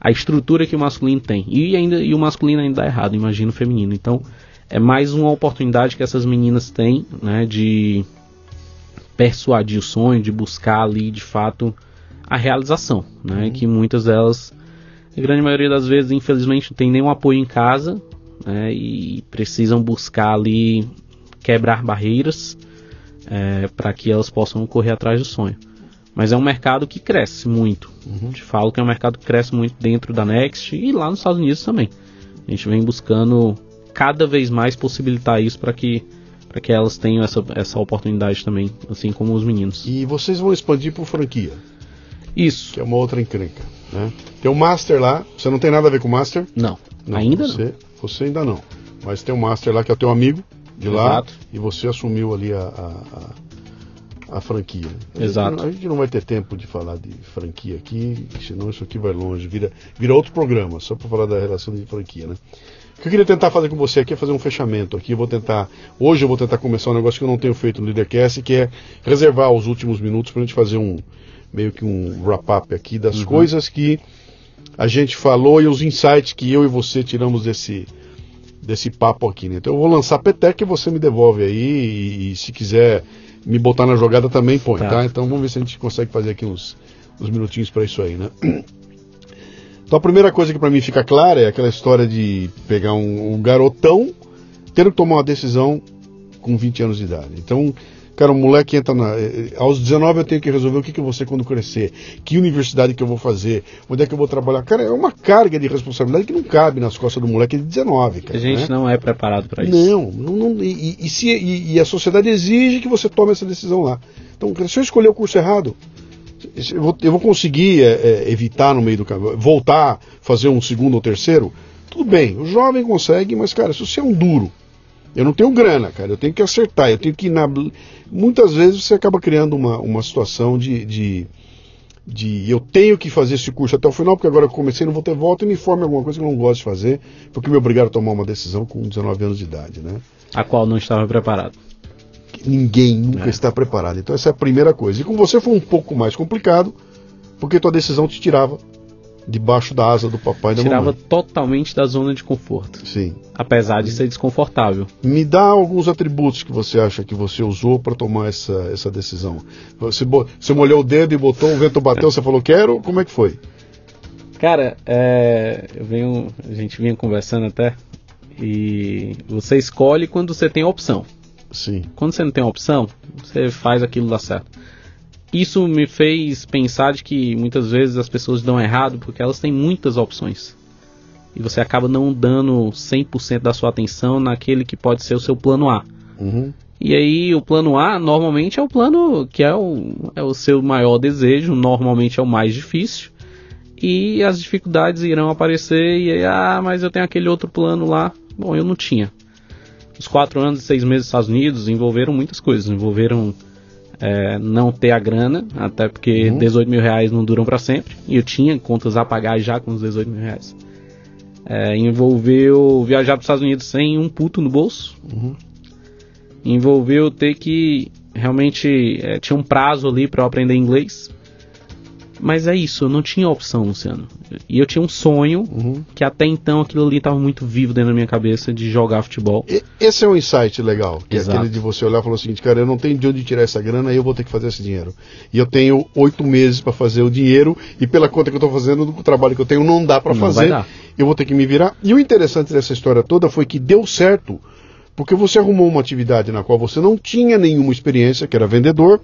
a estrutura que o masculino tem. E, ainda, e o masculino ainda dá errado, imagina o feminino. Então, é mais uma oportunidade que essas meninas têm né, de persuadir o sonho, de buscar ali de fato a realização. Né, Que muitas delas, a grande maioria das vezes, infelizmente, não tem nenhum apoio em casa né, e precisam buscar ali quebrar barreiras para que elas possam correr atrás do sonho. Mas é um mercado que cresce muito. Te falo que é um mercado que cresce muito dentro da Next e lá nos Estados Unidos também. A gente vem buscando cada vez mais possibilitar isso para que para que elas tenham essa, essa oportunidade também, assim como os meninos. E vocês vão expandir por franquia, Isso. que é uma outra encrenca, né? Tem o Master lá, você não tem nada a ver com o Master? Não. Não, Ainda você, não. Você ainda não. Mas tem o Master lá que é o teu amigo de lá Exato. e você assumiu ali a, a, a- a franquia. A Exato. A gente não vai ter tempo de falar de franquia aqui, senão isso aqui vai longe, vira, vira outro programa, só para falar da relação de franquia, né? O que eu queria tentar fazer com você aqui é fazer um fechamento aqui. Eu vou tentar. Hoje eu vou tentar começar um negócio que eu não tenho feito no Leadercast, que é reservar os últimos minutos para a gente fazer um meio que um wrap-up aqui das Uhum. coisas que a gente falou e os insights que eu e você tiramos desse, desse papo aqui. Né? Então eu vou lançar peteca e você me devolve aí. E, e se quiser me botar na jogada também põe, tá? Tá. Então vamos ver se a gente consegue fazer aqui uns, uns minutinhos para isso aí, né? Então a primeira coisa que para mim fica clara é aquela história de pegar um, um garotão tendo que tomar uma decisão com 20 anos de idade. Então, cara, o moleque entra na. eh, eh, Aos 19 eu tenho que resolver o que, que eu vou ser quando crescer, que universidade que eu vou fazer, onde é que eu vou trabalhar. Cara, é uma carga de responsabilidade que não cabe nas costas do moleque de 19, cara. A gente né? não é preparado para isso. Não, não, não- e, e se, e, e a sociedade exige que você tome essa decisão lá. Então, se eu escolher o curso errado, eu vou, eu vou conseguir é, é, evitar no meio do caminho, voltar, fazer um segundo ou terceiro, tudo bem, o jovem consegue, mas, cara, se você é um duro, eu não tenho grana, cara, eu tenho que acertar, eu tenho que na. Muitas vezes você acaba criando uma, uma situação de, de, de eu tenho que fazer esse curso até o final, porque agora que eu comecei não vou ter volta e me informe em alguma coisa que eu não gosto de fazer, porque me obrigaram a tomar uma decisão com 19 anos de idade, né? A qual não estava preparado. Ninguém nunca É. está preparado. Então essa é a primeira coisa. E com você foi um pouco mais complicado, porque tua decisão te tirava debaixo da asa do papai e da Tirava mamãe. totalmente da zona de conforto. Sim. Apesar de ser desconfortável. Me dá alguns atributos que você acha que você usou para tomar essa, essa decisão. Você, você molhou o dedo e botou, o vento bateu, você falou quero, como é que foi? Cara, é, eu venho, a gente vinha conversando até e você escolhe quando você tem a opção. Sim. Quando você não tem opção, você faz aquilo dar certo. Isso me fez pensar de que muitas vezes as pessoas dão errado porque elas têm muitas opções. E você acaba não dando 100% da sua atenção naquele que pode ser o seu plano A. Uhum. E aí o plano A normalmente é o plano que é o, é o seu maior desejo, normalmente é o mais difícil. E as dificuldades irão aparecer e aí, ah, mas eu tenho aquele outro plano lá. Bom, eu não tinha. Os quatro anos e seis meses nos Estados Unidos envolveram muitas coisas. Envolveram é, não ter a grana, até porque Uhum. 18 mil reais não duram para sempre. E eu tinha contas a pagar já com os 18 mil reais. É, envolveu viajar para os Estados Unidos sem um puto no bolso. Uhum. Envolveu ter que realmente é, tinha um prazo ali para eu aprender inglês. Mas é isso, eu não tinha opção, Luciano. E eu tinha um sonho Uhum. que até então aquilo ali estava muito vivo dentro da minha cabeça de jogar futebol. E- Esse é um insight legal, que Exato. é aquele de você olhar e falar o seguinte, cara, eu não tenho de onde tirar essa grana, eu vou ter que fazer esse dinheiro. E eu tenho oito meses para fazer o dinheiro, e pela conta que eu estou fazendo, do trabalho que eu tenho, não dá para fazer. dar. Eu vou ter que me virar. E o interessante dessa história toda foi que deu certo, porque você arrumou uma atividade na qual você não tinha nenhuma experiência, que era vendedor,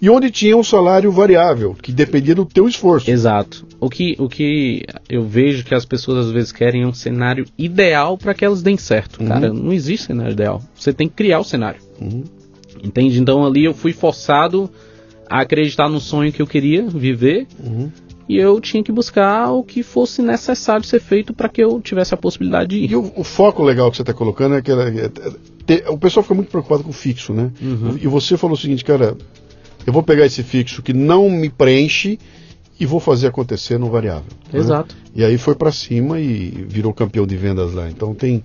e onde tinha um salário variável, que dependia do teu esforço. Exato. O que, o que eu vejo que as pessoas às vezes querem é um cenário ideal para que elas deem certo. Uhum. Cara, não existe cenário ideal. Você tem que criar o cenário. Uhum. Entende? Então ali eu fui forçado a acreditar no sonho que eu queria viver Uhum. e eu tinha que buscar o que fosse necessário ser feito para que eu tivesse a possibilidade de ir. E o, o foco legal que você está colocando é que ela- é- é- te- o pessoal fica muito preocupado com o fixo, né? Uhum. E você falou o seguinte, cara, eu vou pegar esse fixo que não me preenche e vou fazer acontecer no variável. né? Exato. E aí foi para cima e virou campeão de vendas lá. Então tem,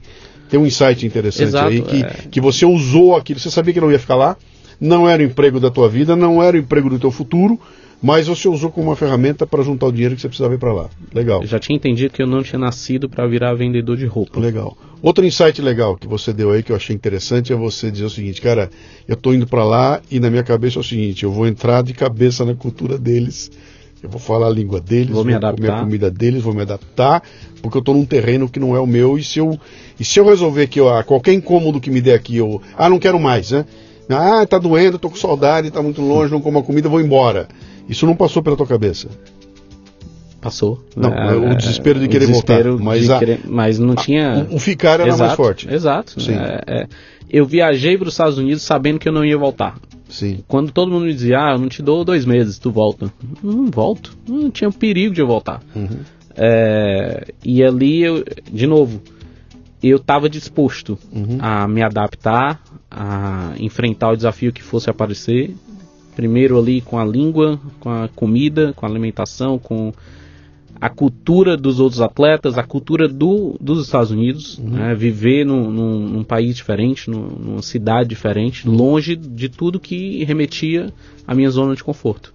tem um insight interessante Exato, aí que, é. que você usou aquilo, você sabia que não ia ficar lá, não era o emprego da tua vida, não era o emprego do teu futuro, mas você usou como uma ferramenta para juntar o dinheiro que você precisava ir para lá. Legal. Eu já tinha entendido que eu não tinha nascido para virar vendedor de roupa. Legal. Outro insight legal que você deu aí que eu achei interessante é você dizer o seguinte, cara, eu tô indo para lá e na minha cabeça é o seguinte, eu vou entrar de cabeça na cultura deles, eu vou falar a língua deles, Vou me comer adaptar. a comida deles, vou me adaptar, porque eu tô num terreno que não é o meu e se eu e se eu resolver que ah, qualquer incômodo que me der aqui, eu, ah, não quero mais, né? Ah, tá doendo, tô com saudade, tá muito longe, não como a comida, vou embora. Isso não passou pela tua cabeça. Passou. Não, É, o desespero de o querer desespero voltar, mas de a- querer- mas não tinha. O, o ficar era mais forte. Exato. Sim. É, é. eu viajei para os Estados Unidos sabendo que eu não ia voltar. Sim. Quando todo mundo me dizia, ah, eu não te dou dois meses, tu volta. Não volto. Não tinha perigo de eu voltar. Uhum. É, e ali, eu, de novo, eu estava disposto Uhum. a me adaptar, a enfrentar o desafio que fosse aparecer. Primeiro ali com a língua, com a comida, com a alimentação, com a cultura dos outros atletas, a cultura do, dos Estados Unidos, né? viver num, num- num país diferente, num- numa cidade diferente, longe de tudo que remetia à minha zona de conforto.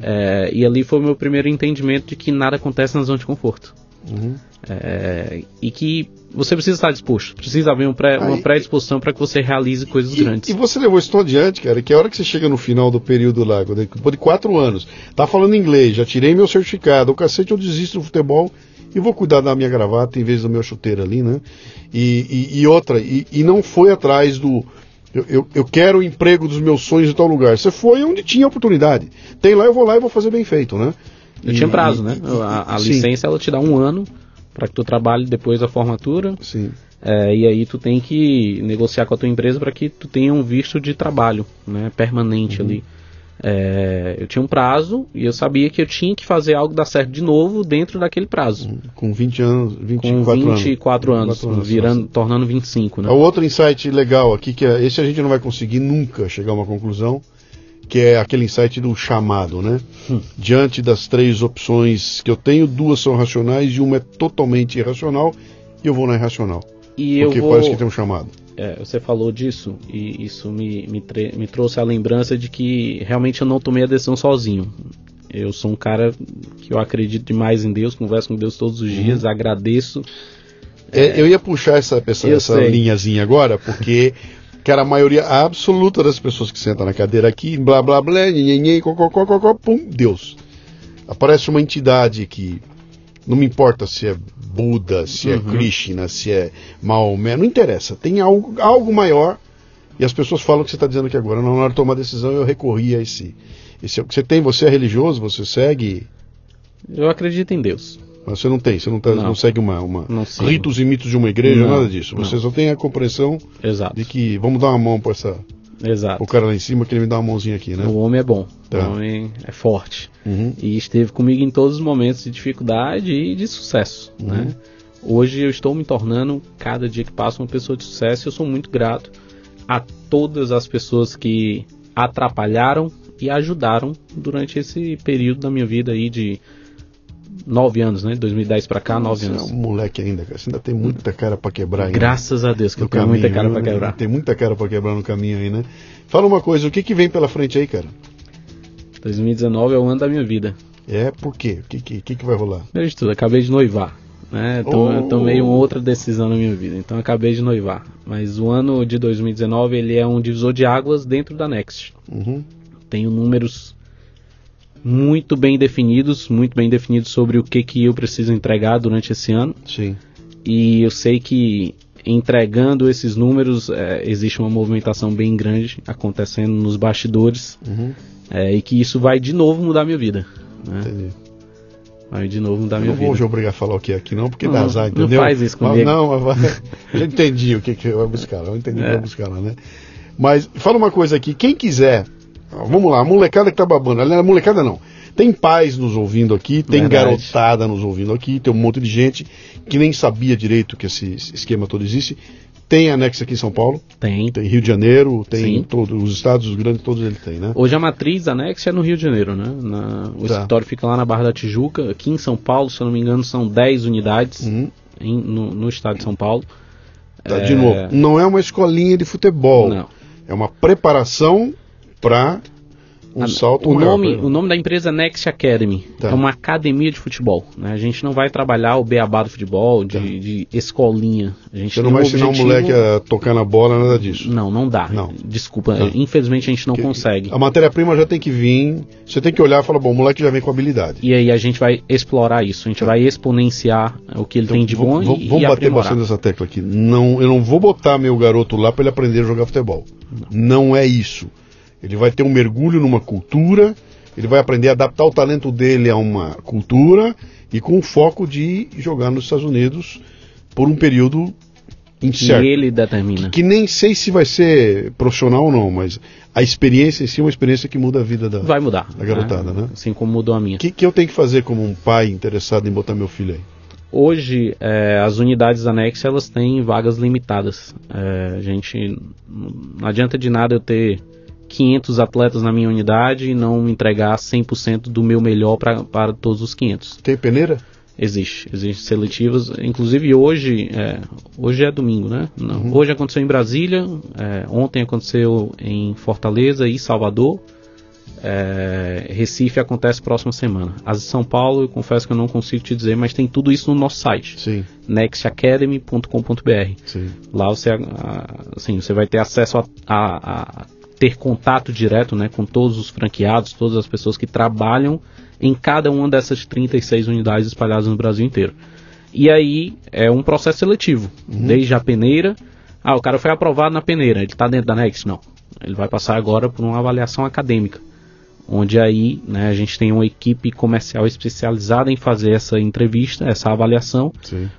É, e ali foi o meu primeiro entendimento de que nada acontece na zona de conforto. Uhum. É, e que você precisa estar disposto, precisa haver um pré- uma Aí- predisposição para que você realize coisas E, grandes. e você levou isso tão adiante, cara, que a hora que você chega no final do período lá, quando- depois de quatro anos, tá falando inglês, já tirei meu certificado, o cacete eu desisto do futebol e vou cuidar da minha gravata em vez do meu chuteiro ali, né? E, e- e outra, e, e não foi atrás do. Eu, eu, eu quero o emprego dos meus sonhos em tal lugar. Você foi onde tinha oportunidade. Tem lá, eu vou lá e vou fazer bem feito, né? Eu E- tinha prazo, e- né? e- A, a sim, licença ela te dá um ano para que tu trabalhe depois da formatura. Sim. É, e aí tu tem que negociar com a tua empresa para que tu tenha um visto de trabalho, né, permanente Uhum. ali. É, eu tinha um prazo e eu sabia que eu tinha que fazer algo dar certo de novo dentro daquele prazo. Com 20 anos, 24 Com anos. 24 anos, 24 anos, virando, tornando 25, né? O outro insight legal aqui, que é, esse a gente não vai conseguir nunca chegar a uma conclusão, que é aquele insight do chamado, né? Hum. Diante das três opções que eu tenho, duas são racionais e uma é totalmente irracional, e eu vou na irracional. E porque vou, parece que tem um chamado. é, você falou disso e isso me, me, me trouxe a lembrança de que realmente eu não tomei a decisão sozinho. Eu sou um cara que eu acredito demais em Deus, converso com Deus todos os dias, agradeço. É, eu ia puxar essa, essa, essa linhazinha agora, porque cara, a maioria absoluta das pessoas que sentam na cadeira aqui, blá blá blá, nhenhenhen, cocó, cocó, cocó, pum, Deus. Aparece uma entidade que Não me importa se é Buda, se é Uhum. Krishna, se é Maomé, não interessa. Tem algo, algo maior e as pessoas falam o que você está dizendo aqui agora. Na hora de tomar decisão, eu recorri a esse. esse você tem, você é religioso, você segue. Eu acredito em Deus. Mas você não tem, você não, tá, Não. não segue uma, uma Não ritos e mitos de uma igreja, nada disso. Você só tem a compreensão Exato. de que vamos dar uma mão para essa Exato. o cara lá em cima que ele me dá uma mãozinha aqui, né? O homem é bom. Tá. O homem é forte. Uhum. E esteve comigo em todos os momentos de dificuldade e de sucesso. Uhum. Né? Hoje eu estou me tornando, cada dia que passa, uma pessoa de sucesso e eu sou muito grato a todas as pessoas que atrapalharam e ajudaram durante esse período da minha vida aí de nove anos, né? De 2010 pra cá, nove Você anos. é um moleque ainda, cara. Você ainda tem muita cara para quebrar ainda. Graças a Deus que eu tenho caminho, muita cara viu? pra quebrar. Tem muita cara para quebrar no caminho aí, né? Fala uma coisa, o que que vem pela frente aí, cara? 2019 é o ano da minha vida. É, por quê? O que que, que vai rolar? Primeiro de tudo, acabei de noivar. Né? Então, Oh. Eu tomei uma outra decisão na minha vida. Então acabei de noivar. Mas o ano de 2019 ele é um divisor de águas dentro da Next. Uhum. Tenho números muito bem definidos, muito bem definidos sobre o que, que eu preciso entregar durante esse ano. Sim. E eu sei que entregando esses números é, existe uma movimentação bem grande acontecendo nos bastidores Uhum. é, e que isso vai de novo mudar minha vida. né? Entendi. Vai de novo mudar Eu minha não vou vida. te obrigar a falar o que é aqui não, porque Não, dá azar, não entendeu? faz isso Mas comigo. Não, mas. Eu entendi o que que vai buscar lá. Eu entendi o que É. vai buscar lá, né? Mas fala uma coisa aqui, quem quiser, vamos lá, a molecada que tá babando, a molecada não. Tem pais nos ouvindo aqui, tem Verdade. garotada nos ouvindo aqui, tem um monte de gente que nem sabia direito que esse esquema todo existe. Tem anexo aqui em São Paulo, Tem. tem Rio de Janeiro, tem todos os estados, os grandes, todos eles têm, né? Hoje a matriz anexa é no Rio de Janeiro, né? Na- o Tá. escritório fica lá na Barra da Tijuca. Aqui em São Paulo, se eu não me engano, são 10 unidades Uhum. em- no, no estado de São Paulo. Tá, É, De novo, não é uma escolinha de futebol, Não. é uma preparação para um A- salto o, maior, nome, né? o nome da empresa é Next Academy. Tá. É uma academia de futebol. né? A gente não vai trabalhar o beabá do futebol, de, Tá. de escolinha. A gente Você não vai um ensinar um objetivo- moleque a tocar na bola, nada disso. Não, não dá. Não. Desculpa. Tá. Infelizmente a gente não consegue. A matéria-prima já tem que vir, você tem que olhar e falar, bom, o moleque já vem com habilidade. E aí a gente vai explorar isso. A gente vai exponenciar o que ele tem de bom Então, vamos, e, vamos bater aprimorar. bastante nessa tecla aqui. Não, eu não vou botar meu garoto lá para ele aprender a jogar futebol. Não. é isso. Ele vai ter um mergulho numa cultura, ele vai aprender a adaptar o talento dele a uma cultura e com o foco de jogar nos Estados Unidos por um período que incerto. ele determina. Que nem sei se vai ser profissional ou não, mas a experiência em si é uma experiência que muda a vida da. Vai mudar. Da garotada, né? Assim como mudou a minha. O que, que eu tenho que fazer como um pai interessado em botar meu filho aí? Hoje, é, as unidades anexas elas têm vagas limitadas. É, a gente não adianta de nada eu ter 500 atletas na minha unidade e não entregar 100% do meu melhor pra, para todos os 500. Tem peneira? Existe, existem seletivas. Inclusive hoje, é, hoje é domingo, né? Não, Hoje aconteceu em Brasília, é, ontem aconteceu em Fortaleza e Salvador. É, Recife acontece próxima semana. As de São Paulo, eu confesso que eu não consigo te dizer, mas tem tudo isso no nosso site, Sim, nextacademy.com.br. Lá você, assim, você vai ter acesso a, a- a ter contato direto né, com todos os franqueados, todas as pessoas que trabalham em cada uma dessas 36 unidades espalhadas no Brasil inteiro. E aí é um processo seletivo, desde a peneira. Ah, o cara foi aprovado na peneira, ele está dentro da Next? Não. Ele vai passar agora por uma avaliação acadêmica, onde aí né, a gente tem uma equipe comercial especializada em fazer essa entrevista, essa avaliação,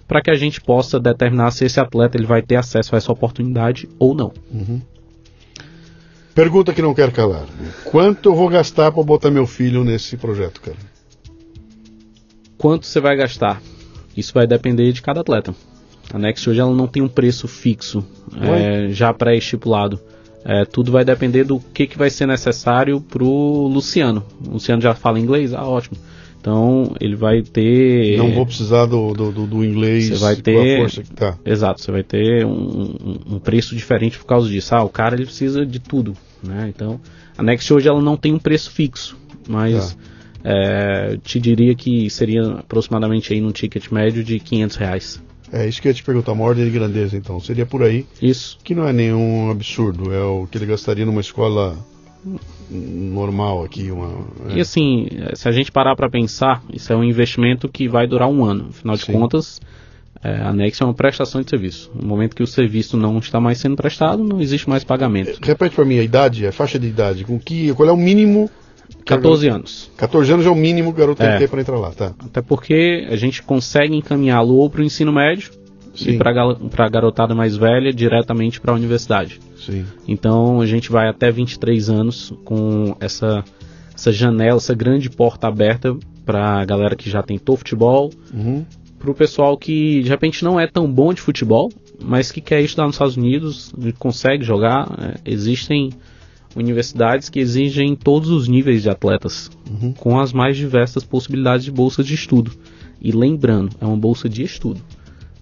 para que a gente possa determinar se esse atleta ele vai ter acesso a essa oportunidade ou não. Pergunta que não quero calar. Quanto eu vou gastar para botar meu filho nesse projeto, cara? Quanto você vai gastar? Isso vai depender de cada atleta. A Next hoje ela não tem um preço fixo, é, já pré-estipulado. É, tudo vai depender do que, que vai ser necessário pro Luciano. O Luciano já fala inglês? Ah, ótimo. Então ele vai ter. Não vou precisar do, do, do- do inglês Você vai com a ter- força que tá. Exato, você vai ter um, um- preço diferente por causa disso. Ah, o cara ele precisa de tudo, né? Então, a Next hoje ela não tem um preço fixo, mas é, te diria que seria aproximadamente aí num ticket médio de 500 reais. É isso que eu ia te perguntar, uma ordem de grandeza então. Seria por aí, Isso, que não é nenhum absurdo, é o que ele gastaria numa escola normal aqui. Uma, é. E assim, se a gente parar para pensar, isso é um investimento que vai durar um ano. Afinal de Sim. contas, é, anexo é uma prestação de serviço. No momento que o serviço não está mais sendo prestado, não existe mais pagamento. Repete para mim a idade, a faixa de idade. Com que, qual é o mínimo 14 anos. 14 anos é o mínimo que o garoto tem que ter para entrar lá, tá? Até porque a gente consegue encaminhá-lo ou para o ensino médio Sim. e para a garotada mais velha diretamente para a universidade. Sim. Então a gente vai até 23 anos com essa, essa janela, essa grande porta aberta para a galera que já tentou futebol, uhum. para o pessoal que de repente não é tão bom de futebol, mas que quer estudar nos Estados Unidos, consegue jogar. É, existem universidades que exigem todos os níveis de atletas, uhum. com as mais diversas possibilidades de bolsas de estudo. E lembrando, é uma bolsa de estudo.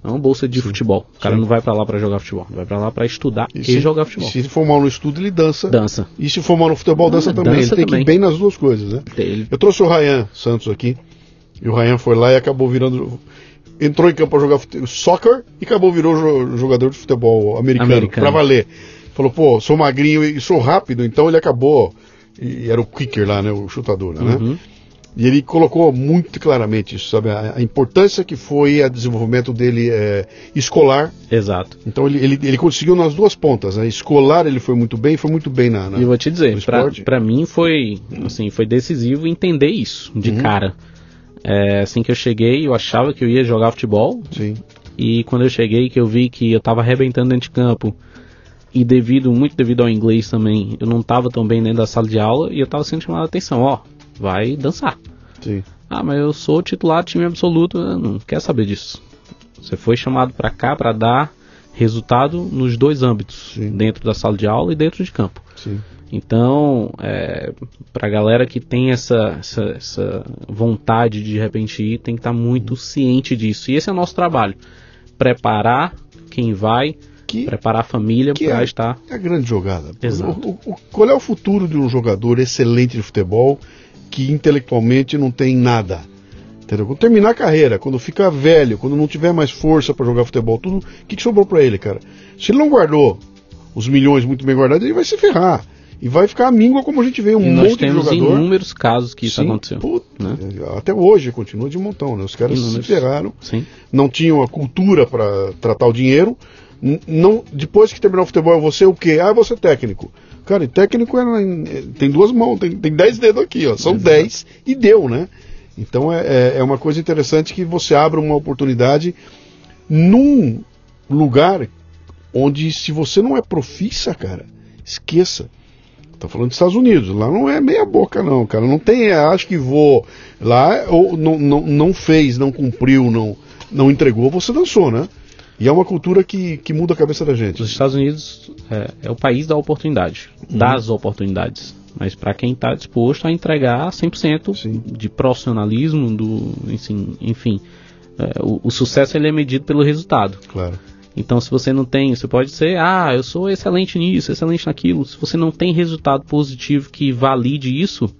Não é uma bolsa de sim, futebol. O cara sim. não vai para lá para jogar futebol, vai para lá para estudar e, e se, jogar futebol. se for mal no estudo, ele dança. Dança. E se for mal no futebol, dança ah, também. Dança ele tem também. que ir bem nas duas coisas, né? Ele... Eu trouxe o Ryan Santos aqui. E o Ryan foi lá e acabou virando entrou em campo para jogar soccer e acabou virou jogador de futebol americano, americano. para valer falou, pô, sou magrinho e sou rápido, então ele acabou. E era o kicker lá, né? O chutador, né? Uhum. E ele colocou muito claramente isso, sabe? A, a importância que foi o desenvolvimento dele é, escolar. Exato. Então ele, ele, ele, conseguiu nas duas pontas, né? Escolar ele foi muito bem, foi muito bem na. na e vou te dizer, para mim foi, assim, foi decisivo entender isso de uhum. cara. É, assim que eu cheguei, eu achava que eu ia jogar futebol. Sim. E quando eu cheguei, que eu vi que eu tava arrebentando dentro de campo, e devido muito devido ao inglês também, eu não estava tão bem dentro da sala de aula e eu estava sendo chamado a atenção, ó, vai dançar. Sim. Ah, mas eu sou titular do time absoluto, não quer saber disso. Você foi chamado para cá para dar resultado nos dois âmbitos, Sim. dentro da sala de aula e dentro de campo. Sim. Então, é, para a galera que tem essa, essa, essa, vontade de, de repente ir, tem que estar tá muito uhum. ciente disso. E esse é o nosso trabalho: preparar quem vai que, preparar a família para é, estar. É a grande jogada. Exato. O, o, qual é o futuro de um jogador excelente de futebol que intelectualmente não tem nada? Entendeu? Quando terminar a carreira, quando ficar velho, quando não tiver mais força para jogar futebol, tudo, o que, que sobrou para ele, cara? Se ele não guardou os milhões muito bem guardados, ele vai se ferrar. E vai ficar a míngua como a gente vê um e monte de jogador. Nós temos inúmeros casos que isso Sim, aconteceu. Puta, né? Até hoje continua de montão, né? Os caras inúmeros. se ferraram, Sim. não tinham a cultura para tratar o dinheiro, não, depois que terminar o futebol, você o quê? Ah, você é técnico. Cara, e técnico é, tem duas mãos, tem, tem dez dedos aqui, ó. São Exato. dez e deu, né? Então é, é, é uma coisa interessante que você abre uma oportunidade num lugar onde se você não é profissa, cara, esqueça. Tá falando dos Estados Unidos, lá não é meia boca não, cara, não tem, é, acho que vou lá ou não, não, não fez, não cumpriu, não, não entregou, você dançou, né? E é uma cultura que, que muda a cabeça da gente. Os Estados Unidos é, é o país da oportunidade, uhum. das oportunidades. Mas para quem está disposto a entregar 100% Sim. de profissionalismo, do, enfim, enfim é, o, o, sucesso ele é medido pelo resultado. Claro. Então, se você não tem, você pode ser, ah, eu sou excelente nisso, excelente naquilo. Se você não tem resultado positivo que valide isso,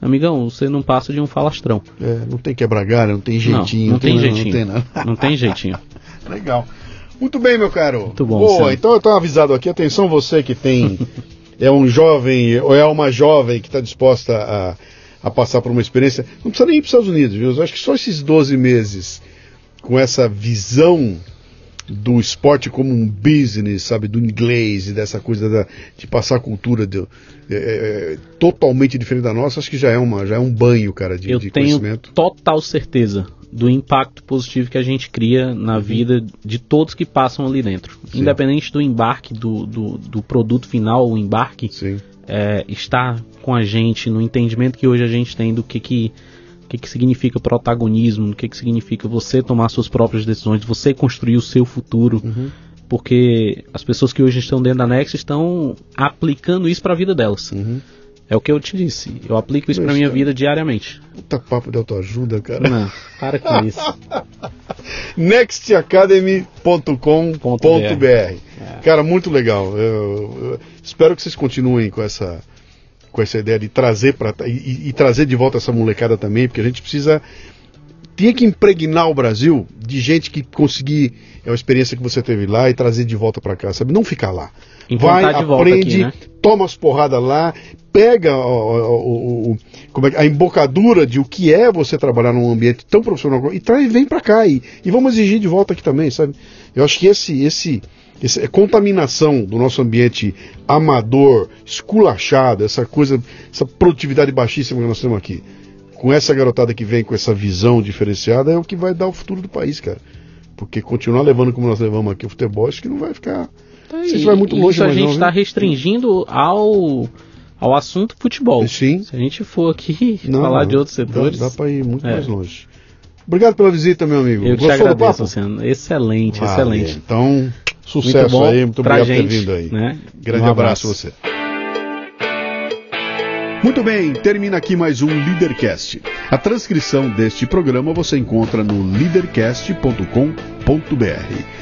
amigão, você não passa de um falastrão. É, não tem quebra galho, não tem jeitinho. Não, não tem, tem jeitinho. Não tem, não tem jeitinho. Legal. Muito bem, meu caro. Muito bom. Boa, então eu estou avisado aqui. Atenção, você que tem. é um jovem ou é uma jovem que está disposta a, a passar por uma experiência. Não precisa nem ir para os Estados Unidos, viu? Eu acho que só esses 12 meses com essa visão do esporte como um business, sabe, do inglês e dessa coisa da, de passar a cultura de, é, é, totalmente diferente da nossa, acho que já é uma já é um banho, cara, de, Eu de tenho conhecimento. total certeza do impacto positivo que a gente cria na uhum. vida de todos que passam ali dentro. Sim. Independente do embarque, do, do, do, produto final, o embarque, é, estar com a gente no entendimento que hoje a gente tem do que, que, que, que significa protagonismo, do que, que significa você tomar suas próprias decisões, você construir o seu futuro. Uhum. Porque as pessoas que hoje estão dentro da Next estão aplicando isso para a vida delas. Uhum. É o que eu te disse. Eu aplico isso para minha cara. vida diariamente. Puta papo de autoajuda, cara. Não, para com isso. nextacademy.com.br é. Cara, muito legal. Eu, eu, espero que vocês continuem com essa com essa ideia de trazer para e, e trazer de volta essa molecada também, porque a gente precisa tinha que impregnar o Brasil de gente que conseguir é uma experiência que você teve lá e trazer de volta para cá, sabe? Não ficar lá. Vai, aprende, aqui, né? Toma as porradas lá, pega o, o, o, é, a embocadura de o que é você trabalhar num ambiente tão profissional e traz, vem para cá e, e vamos exigir de volta aqui também, sabe? Eu acho que esse, esse, essa contaminação do nosso ambiente amador, esculachado, essa coisa, essa produtividade baixíssima que nós temos aqui, com essa garotada que vem com essa visão diferenciada, é o que vai dar o futuro do país, cara. Porque continuar levando como nós levamos aqui o futebol, acho que não vai ficar. Isso vai muito longe, Isso a gente está restringindo ao, ao assunto futebol. Sim. Se a gente for aqui não, falar de outros setores. Dá, dá para ir muito é. mais longe. Obrigado pela visita, meu amigo. Eu que te agradeço, Luciano. Excelente, vale. excelente. Então, sucesso muito aí, muito obrigado gente, por ter vindo aí. Né? Grande um abraço. abraço a você. Muito bem, termina aqui mais um Leadercast. A transcrição deste programa você encontra no leadercast.com.br.